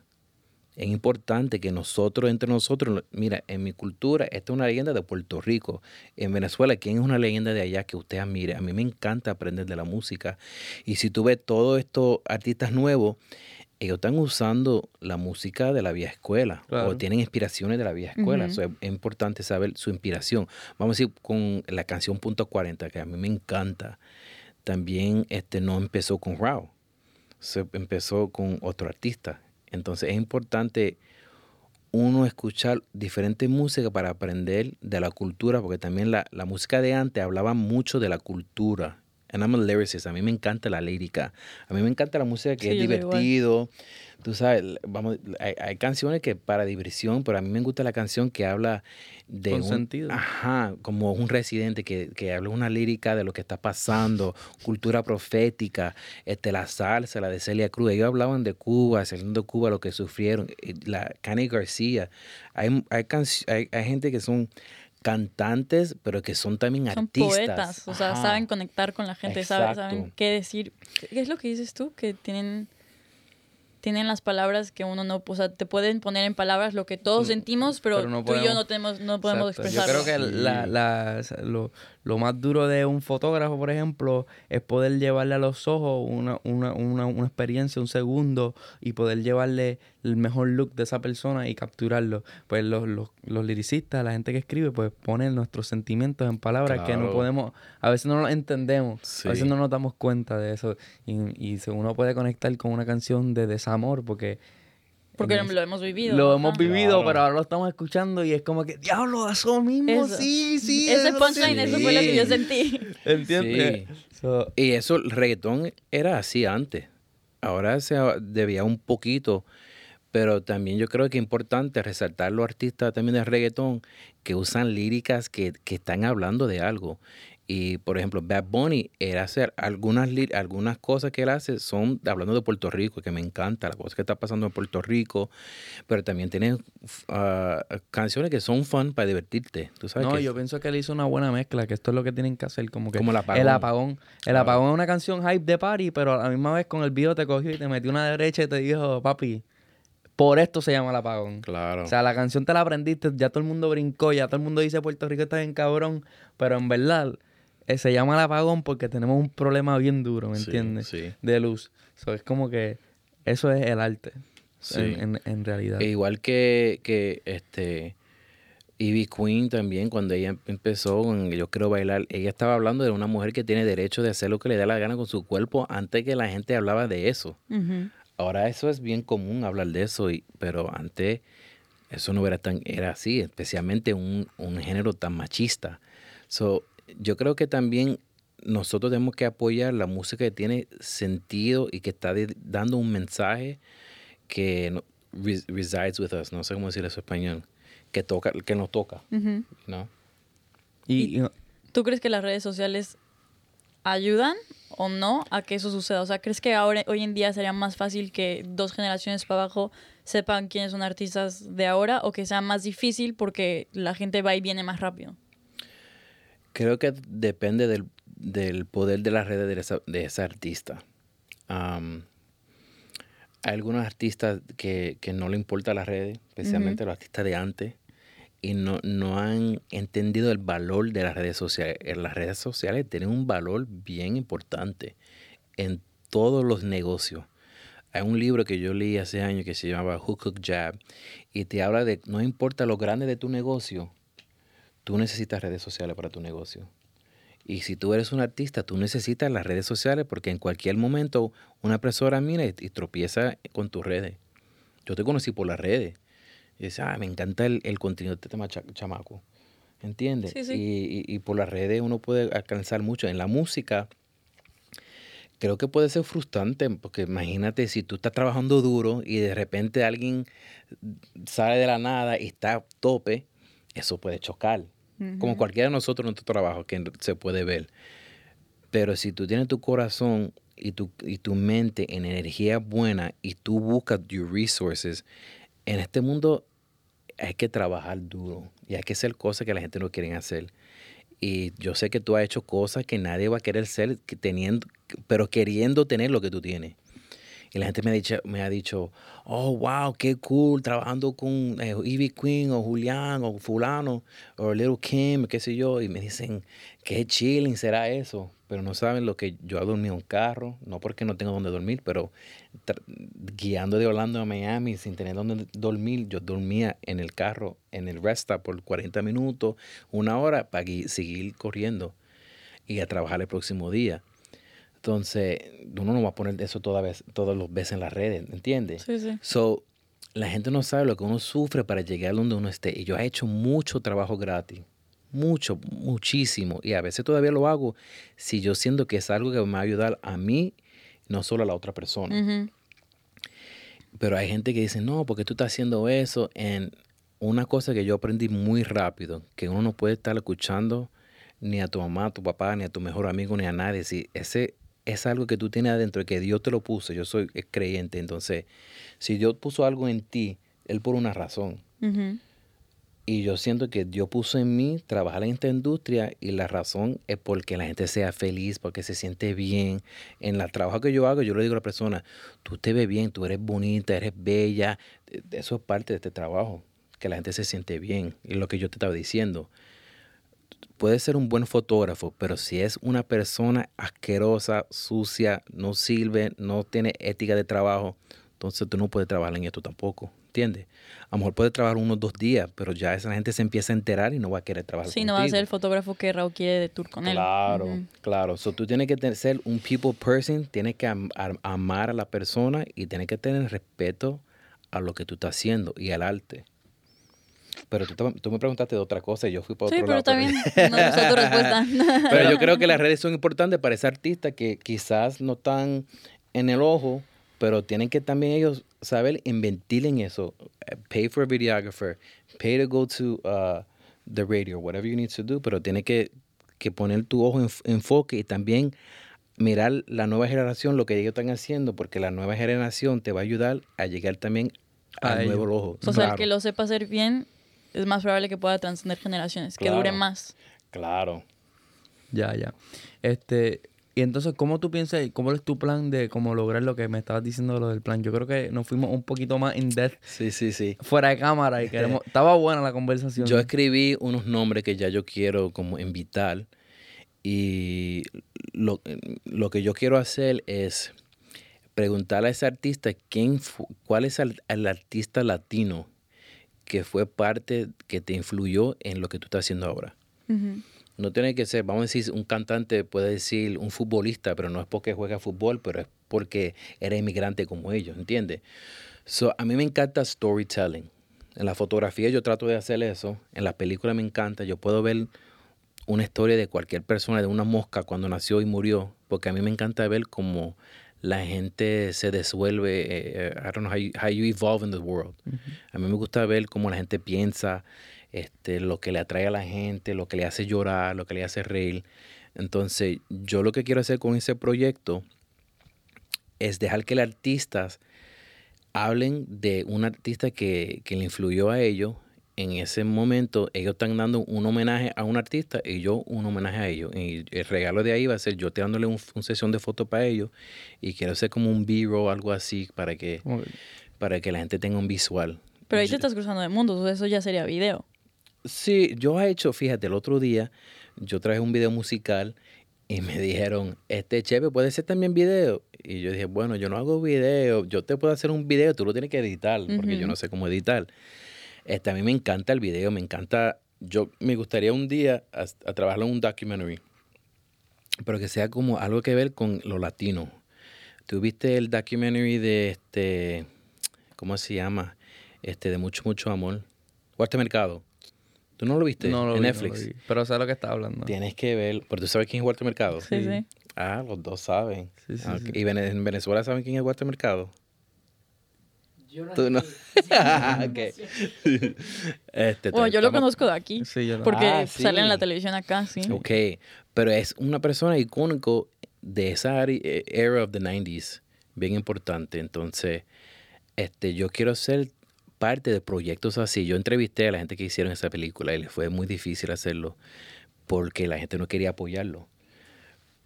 Es importante que nosotros, entre nosotros, mira, en mi cultura, esta es una leyenda de Puerto Rico. En Venezuela, ¿quién es una leyenda de allá que usted admire? A mí me encanta aprender de la música. Y si tú ves todos estos artistas nuevos, ellos están usando la música de la vieja escuela Claro. o tienen inspiraciones de la vieja escuela. Ujú. So, es, es importante saber su inspiración. Vamos a decir con la canción Punto 40, que a mí me encanta. También este, no empezó con Rao, se empezó con otro artista. Entonces es importante uno escuchar diferentes músicas para aprender de la cultura, porque también la, la música de antes hablaba mucho de la cultura. And I'm a lyricist, a mí me encanta la lírica. A mí me encanta la música que Sí, es divertido. Tú sabes, vamos, hay, hay canciones que para diversión, pero a mí me gusta la canción que habla de Con un- sentido. Ajá, como un residente que, que habla una lírica de lo que está pasando, cultura profética, este, la salsa, la de Celia Cruz. Ellos hablaban de Cuba, saliendo de Cuba, lo que sufrieron. La Cani García. Hay, hay, hay, hay gente que son cantantes, pero que son también Son artistas. poetas, o sea, Ajá. saben conectar con la gente, saben, saben qué decir. ¿Qué es lo que dices tú? Que tienen tienen las palabras que uno no, o sea, te pueden poner en palabras lo que todos sentimos, pero, pero no tú y yo no tenemos no podemos Exacto. Yo creo que la, la- lo, lo más duro de un fotógrafo, por ejemplo, es poder llevarle a los ojos una, una, una, una experiencia, un segundo, y poder llevarle el mejor look de esa persona y capturarlo. Pues los, los, los lyricistas, la gente que escribe, pues ponen nuestros sentimientos en palabras que no podemos, a veces no los entendemos, Sí. a veces no nos damos cuenta de eso. Y, y uno puede conectar con una canción de desamor porque... porque en lo hemos vivido. lo hemos vivido, Claro. pero ahora lo estamos escuchando y es como que, diablo, eso mismo, Eso. sí, sí. Ese eso punchline, sí". eso fue lo que yo sentí. ¿Entiendes? So, Y eso, el reggaetón era así antes. Ahora se debía un poquito, pero también yo creo que es importante resaltar los artistas también de reggaetón que usan líricas que, que están hablando de algo. Y por ejemplo, Bad Bunny era hacer algunas, algunas cosas que él hace son hablando de Puerto Rico, que me encanta, la cosa que está pasando en Puerto Rico, pero también tiene ah, canciones que son fun para divertirte. ¿Tú sabes no, que yo pienso que él hizo una buena mezcla, que esto es lo que tienen que hacer, como que Como el apagón. El apagón, El Claro. apagón es una canción hype de party, pero a la misma vez con el video te cogió y te metió una derecha y te dijo, papi, por esto se llama el apagón. Claro. O sea, la canción te la aprendiste, ya todo el mundo brincó, ya todo el mundo dice Puerto Rico está bien cabrón, pero en verdad eh, se llama el apagón porque tenemos un problema bien duro, ¿me entiendes? sí. De luz. So, es como que eso es el arte, Sí. en, en- en realidad. E igual que, que este Ivy Queen también, cuando ella empezó con Yo Quiero Bailar, ella estaba hablando de una mujer que tiene derecho de hacer lo que le da la gana con su cuerpo antes que la gente hablaba de eso. Ahora eso es bien común hablar de eso, y, pero antes eso no era tan era así, especialmente un, un género tan machista. So, yo creo que también nosotros tenemos que apoyar la música que tiene sentido y que está de- dando un mensaje que no- resides with us, no sé cómo decir eso en español, que toca, que nos toca. ¿no? Y, y- ¿Tú crees que las redes sociales ayudan o no a que eso suceda? O sea, ¿crees que ahora, hoy en día sería más fácil que dos generaciones para abajo sepan quiénes son artistas de ahora o que sea más difícil porque la gente va y viene más rápido? Creo que depende del, del poder de las redes de esa, de esa artista. Hay algunos artistas que, que no le importa las redes, especialmente los artistas de antes, y no, no han entendido el valor de las redes sociales. Eh, Las redes sociales tienen un valor bien importante en todos los negocios. Hay un libro que yo leí hace años que se llamaba Who Cook Jab y te habla de no importa lo grande de tu negocio, tú necesitas redes sociales para tu negocio. Y si tú eres un artista, tú necesitas las redes sociales porque en cualquier momento una persona mira y, y tropieza con tus redes. Yo te conocí por las redes. Y dice, ah, me encanta el, el contenido de este chamaco. ¿Entiendes? Sí, sí. Y, y- y por las redes uno puede alcanzar mucho. En la música, creo que puede ser frustrante porque imagínate si tú estás trabajando duro y de repente alguien sale de la nada y está a tope, eso puede chocar. Como cualquiera de nosotros en nuestro trabajo que se puede ver. Pero si tú tienes tu corazón y tu, y tu mente en energía buena y tú buscas your resources, en este mundo hay que trabajar duro y hay que hacer cosas que la gente no quiere hacer. Y yo sé que tú has hecho cosas que nadie va a querer ser, teniendo, pero queriendo tener lo que tú tienes. Y la gente me ha dicho, me ha dicho oh, wow, qué cool, trabajando con eh, Ivy Queen o Julián o fulano o Little Kim, qué sé yo. Y me dicen, qué chilling será eso. Pero no saben lo que yo he dormido en carro, no porque no tengo donde dormir, pero guiando de Orlando a Miami sin tener donde dormir, yo dormía en el carro, en el rest stop por 40 minutos, una hora para gui- seguir corriendo y a trabajar el próximo día. Entonces, uno no va a poner eso toda vez, todos los veces en las redes, ¿entiendes? Sí, sí. So, la gente no sabe lo que uno sufre para llegar donde uno esté. Y yo he hecho mucho trabajo gratis. Mucho, muchísimo. Y a veces todavía lo hago si yo siento que es algo que me va a ayudar a mí, no solo a la otra persona. Pero hay gente que dice, no, porque tú estás haciendo eso. En una cosa que yo aprendí muy rápido, que uno no puede estar escuchando ni a tu mamá, a tu papá, ni a tu mejor amigo, ni a nadie. Si ese es algo que tú tienes adentro, que Dios te lo puso. Yo soy eh, creyente, entonces, si Dios puso algo en ti, Él por una razón. Y yo siento que Dios puso en mí trabajar en esta industria y la razón es porque la gente sea feliz, porque se siente bien. En el trabajo que yo hago, yo le digo a la persona, tú te ves bien, tú eres bonita, eres bella. Eh, Eso es parte de este trabajo, que la gente se siente bien. Y lo que yo te estaba diciendo, puedes ser un buen fotógrafo, pero si es una persona asquerosa, sucia, no sirve, no tiene ética de trabajo, entonces tú no puedes trabajar en esto tampoco, ¿entiendes? A lo mejor puedes trabajar unos dos días, pero ya esa gente se empieza a enterar y no va a querer trabajar Sí, no va a ser el contigo. fotógrafo que Raúl quiere de tour con él. Claro, claro. So, tú tienes que ser un people person, tienes que am- am- amar a la persona y tienes que tener respeto a lo que tú estás haciendo y al arte. Pero tú, tú me preguntaste de otra cosa y yo fui para Sí, otro pero lado. está bien. No tu respuesta. Pero yo creo que las redes son importantes para ese artista que quizás no están en el ojo, pero tienen que también ellos saber invertir en eso. Eh, Pay for a videographer, pay to go to uh, the radio, whatever you need to do, pero tiene que, que poner tu ojo en enfoque y también mirar la nueva generación, lo que ellos están haciendo, porque la nueva generación te va a ayudar a llegar también A al ellos. nuevo ojo. O sea, el que lo sepa hacer bien es más probable que pueda trascender generaciones, que dure más. Claro. Ya, ya. Este, y entonces, ¿cómo tú piensas, cómo es tu plan de cómo lograr lo que me estabas diciendo de lo del plan? Yo creo que nos fuimos un poquito más in depth Sí, sí, sí. fuera de cámara y queremos... Estaba buena la conversación. Yo escribí unos nombres que ya yo quiero como invitar y lo, lo que yo quiero hacer es preguntarle a ese artista quién fu- cuál es el, el artista latino que fue parte que te influyó en lo que tú estás haciendo ahora. No tiene que ser, vamos a decir, un cantante puede decir un futbolista, pero no es porque juega fútbol, pero es porque era inmigrante como ellos, ¿entiendes? So, a mí me encanta storytelling. En la fotografía yo trato de hacer eso. En la película me encanta. Yo puedo ver una historia de cualquier persona, de una mosca cuando nació y murió, porque a mí me encanta ver cómo la gente se desuelve. eh, eh, I don't know how you, how you evolve in the world. A mí me gusta ver cómo la gente piensa, este, lo que le atrae a la gente, lo que le hace llorar, lo que le hace reír. Entonces, yo lo que quiero hacer con ese proyecto es dejar que los artistas hablen de un artista que, que le influyó a ellos. En ese momento, ellos están dando un homenaje a un artista y yo un homenaje a ellos. Y el regalo de ahí va a ser yo te dándole un, una sesión de fotos para ellos y quiero hacer como un b-roll o algo así para que, para que la gente tenga un visual. Pero ahí te estás cruzando de mundos, eso ya sería video. Sí, yo he hecho, fíjate, el otro día yo traje un video musical y me dijeron, este Chepe puede ser también video. Y yo dije, bueno, yo no hago video, yo te puedo hacer un video, tú lo tienes que editar, porque yo no sé cómo editar. Este, a mí me encanta el video, me encanta, yo me gustaría un día a, a trabajar en un documentary, pero que sea como algo que ver con lo latino. ¿Tú viste el documentary de este, ¿cómo se llama? Este, de Mucho, Mucho Amor. Walter Mercado. ¿Tú no lo viste? No lo en vi, no Netflix. lo vi. Pero sé lo que está hablando. Tienes que ver, pero tú sabes quién es Walter Mercado. Sí, sí. Ah, los dos saben. Sí, sí, Ah, sí. ¿Y en Venezuela saben quién es Walter Mercado? Yo no Tú no. Este, Bueno, yo lo conozco de aquí. Sí, yo lo- Porque Ah, sale en la televisión acá, sí. Ok, pero es una persona icónico de esa eh, era of the 90s, bien importante. Entonces, este, yo quiero ser parte de proyectos así. Yo entrevisté a la gente que hicieron esa película y les fue muy difícil hacerlo porque la gente no quería apoyarlo.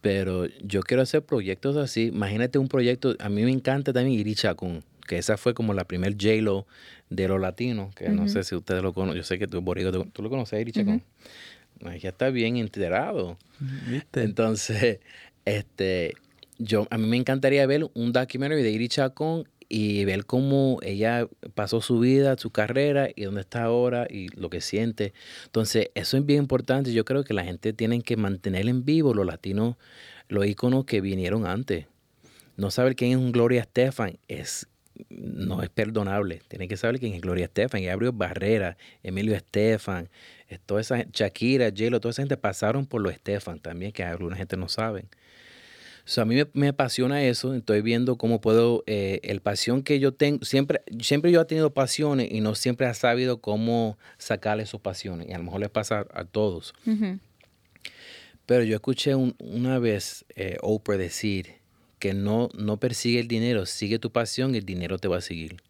Pero yo quiero hacer proyectos así. Imagínate un proyecto, a mí me encanta también Iri Chacón, que esa fue como la primer J-Lo de los latinos, que no sé si ustedes lo conocen, yo sé que tú, Boricua, tú, tú lo conoces, Iri Chacón. Ya está bien enterado. ¿Viste? Entonces, este, yo, a mí me encantaría ver un documentary de Iri Chacón y ver cómo ella pasó su vida, su carrera y dónde está ahora y lo que siente. Entonces, eso es bien importante. Yo creo que la gente tiene que mantener en vivo los latinos, los íconos que vinieron antes. No saber quién es un Gloria Estefan es no es perdonable. Tiene que saber quién es Gloria Estefan. Y abrió Barrera, Emilio Estefan, toda esa Shakira, J-Lo, toda esa gente pasaron por los Estefan también, que alguna gente no sabe. So, a mí me, me apasiona eso. Estoy viendo cómo puedo, eh, el pasión que yo tengo, siempre, siempre yo he tenido pasiones y no siempre he sabido cómo sacarle esas pasiones. Y a lo mejor les pasa a todos. Pero yo escuché un- una vez eh, Oprah decir que no, no persigue el dinero, sigue tu pasión y el dinero te va a seguir.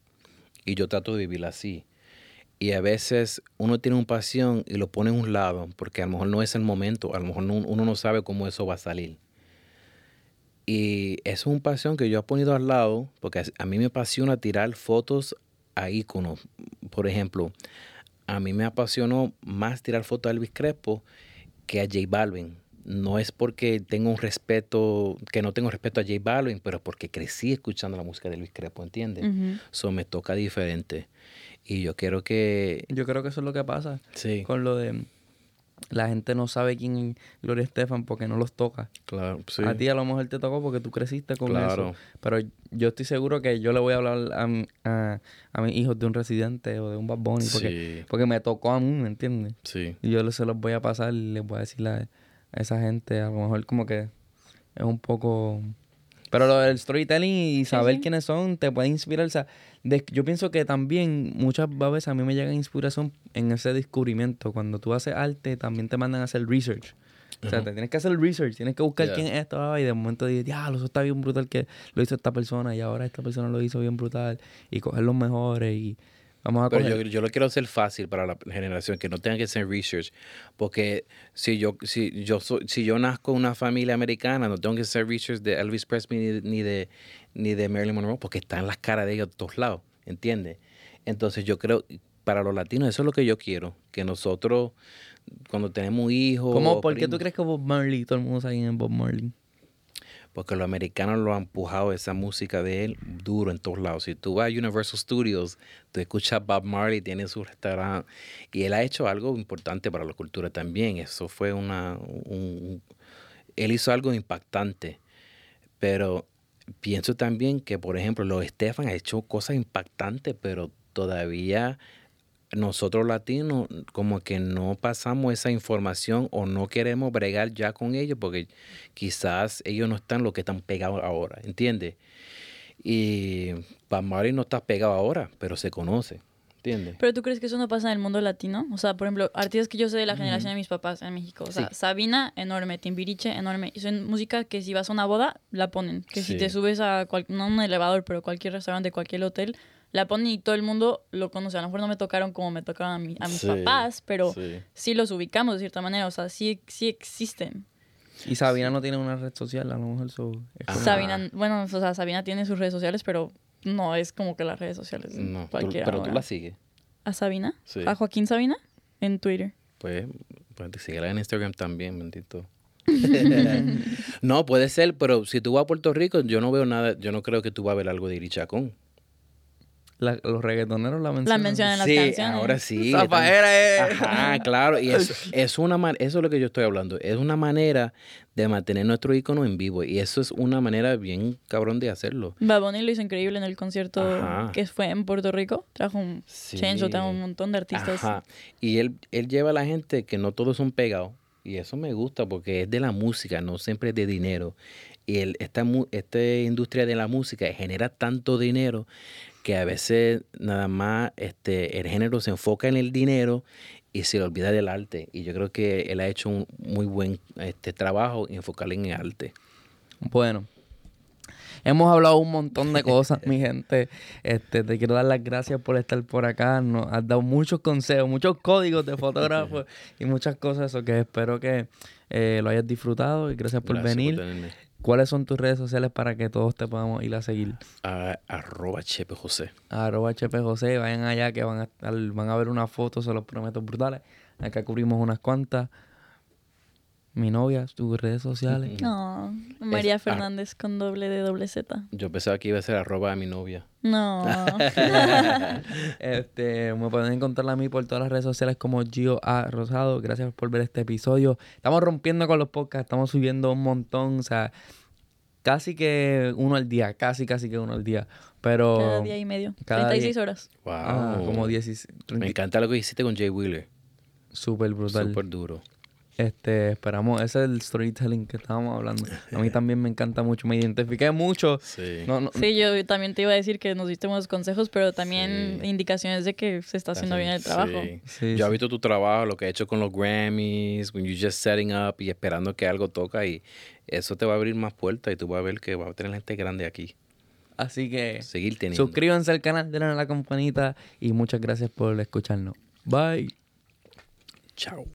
Y yo trato de vivir así. Y a veces uno tiene una pasión y lo pone a un lado, porque a lo mejor no es el momento, a lo mejor no- uno no sabe cómo eso va a salir. Y es una pasión que yo he ponido al lado, porque a- a mí me apasiona tirar fotos a íconos. Por ejemplo, a mí me apasionó más tirar fotos a Elvis Crespo que a J Balvin. No es porque tengo un respeto, que no tengo respeto a J Balvin, pero porque crecí escuchando la música de Elvis Crespo, ¿entiendes? Eso me toca diferente. Y yo quiero que... Yo creo que eso es lo que pasa Sí, con lo de la gente no sabe quién es Gloria Estefan porque no los toca. claro. Sí. A ti a lo mejor te tocó porque tú creciste con Claro. eso. Pero yo estoy seguro que yo le voy a hablar a, mi- a, a mis hijos de un residente o de un Bad Bunny porque, Sí, porque me tocó a mí, ¿me entiendes? sí. Y yo se los voy a pasar y les voy a decir a, a esa gente, a lo mejor como que es un poco... Pero lo del storytelling y saber sí. quiénes son te puede inspirar. O sea, de- yo pienso que también muchas veces a mí me llega inspiración en ese descubrimiento. Cuando tú haces arte, también te mandan a hacer research. O sea, te tienes que hacer research, tienes que buscar Yeah. quién es esto. ah, Y de momento dices, diablo, eso está bien brutal que lo hizo esta persona y ahora esta persona lo hizo bien brutal. Y coger los mejores y vamos a Pero yo, yo lo quiero hacer fácil para la generación, que no tenga que hacer research. Porque si yo, si yo si yo nazco en una familia americana, no tengo que hacer research de Elvis Presley ni, de- ni de ni de Marilyn Monroe, porque están las caras de ellos de todos lados, ¿entiendes? Entonces yo creo, para los latinos, eso es lo que yo quiero, que nosotros, cuando tenemos hijos... ¿Cómo, ¿Por qué tú crees que Bob Marley, todo el mundo sabe quién es Bob Marley? Porque los americanos lo han empujado esa música de él duro en todos lados. Si tú vas a Universal Studios, tú escuchas Bob Marley, tiene su restaurante. Y él ha hecho algo importante para la cultura también. Eso fue una... un- él hizo algo impactante. Pero pienso también que, por ejemplo, los Estefan ha hecho cosas impactantes, pero todavía nosotros latinos como que no pasamos esa información o no queremos bregar ya con ellos porque quizás ellos no están lo que están pegados ahora, ¿entiendes? Y Marley no está pegado ahora, pero se conoce. ¿Entiendes? Pero tú crees que eso no pasa en el mundo latino? O sea, por ejemplo, artistas que yo sé de la generación de mis papás en México. O sea, Sí. Sabina, enorme. Timbiriche, enorme. Y son música que si vas a una boda, la ponen. Que si te subes a, cual- no un elevador, pero cualquier restaurante, cualquier hotel, la ponen y todo el mundo lo conoce. A lo mejor no me tocaron como me tocaron a, mi- a mis Sí, papás, pero sí. sí. los ubicamos de cierta manera. O sea, sí, sí existen. Y Sabina no tiene una red social, a lo mejor como- Sabina, bueno, o sea, Sabina tiene sus redes sociales, pero no es como que las redes sociales. No, tú- cualquiera pero tú la sigues. ¿A Sabina? Sí. ¿A Joaquín Sabina? En Twitter. Pues, pues te síguela en Instagram también, bendito. no, puede ser, pero si tú vas a Puerto Rico, yo no veo nada, yo no creo que tú vas a ver algo de Iri Chacón. La- los reggaetoneros la mencionan. La mencionan en las sí, canciones. ahora sí. Zafaera es- Ajá, claro. Y eso, es una man- eso es lo que yo estoy hablando. Es una manera de mantener nuestro icono en vivo. Y eso es una manera bien cabrón de hacerlo. Bad Bunny lo hizo increíble en el concierto Ajá. que fue en Puerto Rico. Trajo un Sí. Chencho, trajo un montón de artistas. Ajá. Y él, él lleva a la gente que no todos son pegados. Y eso me gusta porque es de la música, no siempre es de dinero. Y el, esta, mu- esta industria de la música genera tanto dinero que a veces nada más este, el género se enfoca en el dinero y se le olvida del arte. Y yo creo que él ha hecho un muy buen este, trabajo en enfocarle en el arte. Bueno, hemos hablado un montón de cosas, mi gente. Este, te quiero dar las gracias por estar por acá. Nos has dado muchos consejos, muchos códigos de fotógrafo y muchas cosas. Eso que espero que eh, lo hayas disfrutado y gracias por Gracias venir. ¿Cuáles son tus redes sociales para que todos te podamos ir a seguir? A- arroba Chepe José. Arroba HP José, vayan allá que van a van a ver una foto, se los prometo brutales. Acá cubrimos unas cuantas. Mi novia, tus redes sociales. No, María Es- Fernández con doble de doble Z. Yo pensaba que iba a ser arroba a mi novia. No. Este, me pueden encontrar a mí por todas las redes sociales como Gio A. Rosado. Gracias por ver este episodio. Estamos rompiendo con los podcasts, estamos subiendo un montón, o sea, casi que uno al día, casi, casi que uno al día. Pero Cada día y medio. Cada 36 día. horas. Wow. ah, como 16, Me encanta lo que hiciste con Jay Wheeler. súper brutal. Súper duro. Este, esperamos, ese es el storytelling que estábamos hablando. A mí también me encanta mucho, me identifiqué mucho. Sí. No, no, Sí, yo también te iba a decir que nos diste buenos consejos, pero también Sí. indicaciones de que se está haciendo bien el trabajo. Sí. Sí, Yo he visto tu trabajo, lo que has hecho con los Grammys, when you just setting up y esperando que algo toca y eso te va a abrir más puertas y tú vas a ver que vas a tener gente grande aquí. Así que Seguir teniendo. suscríbanse al canal, denle a la campanita y muchas gracias por escucharnos. Bye. Chao.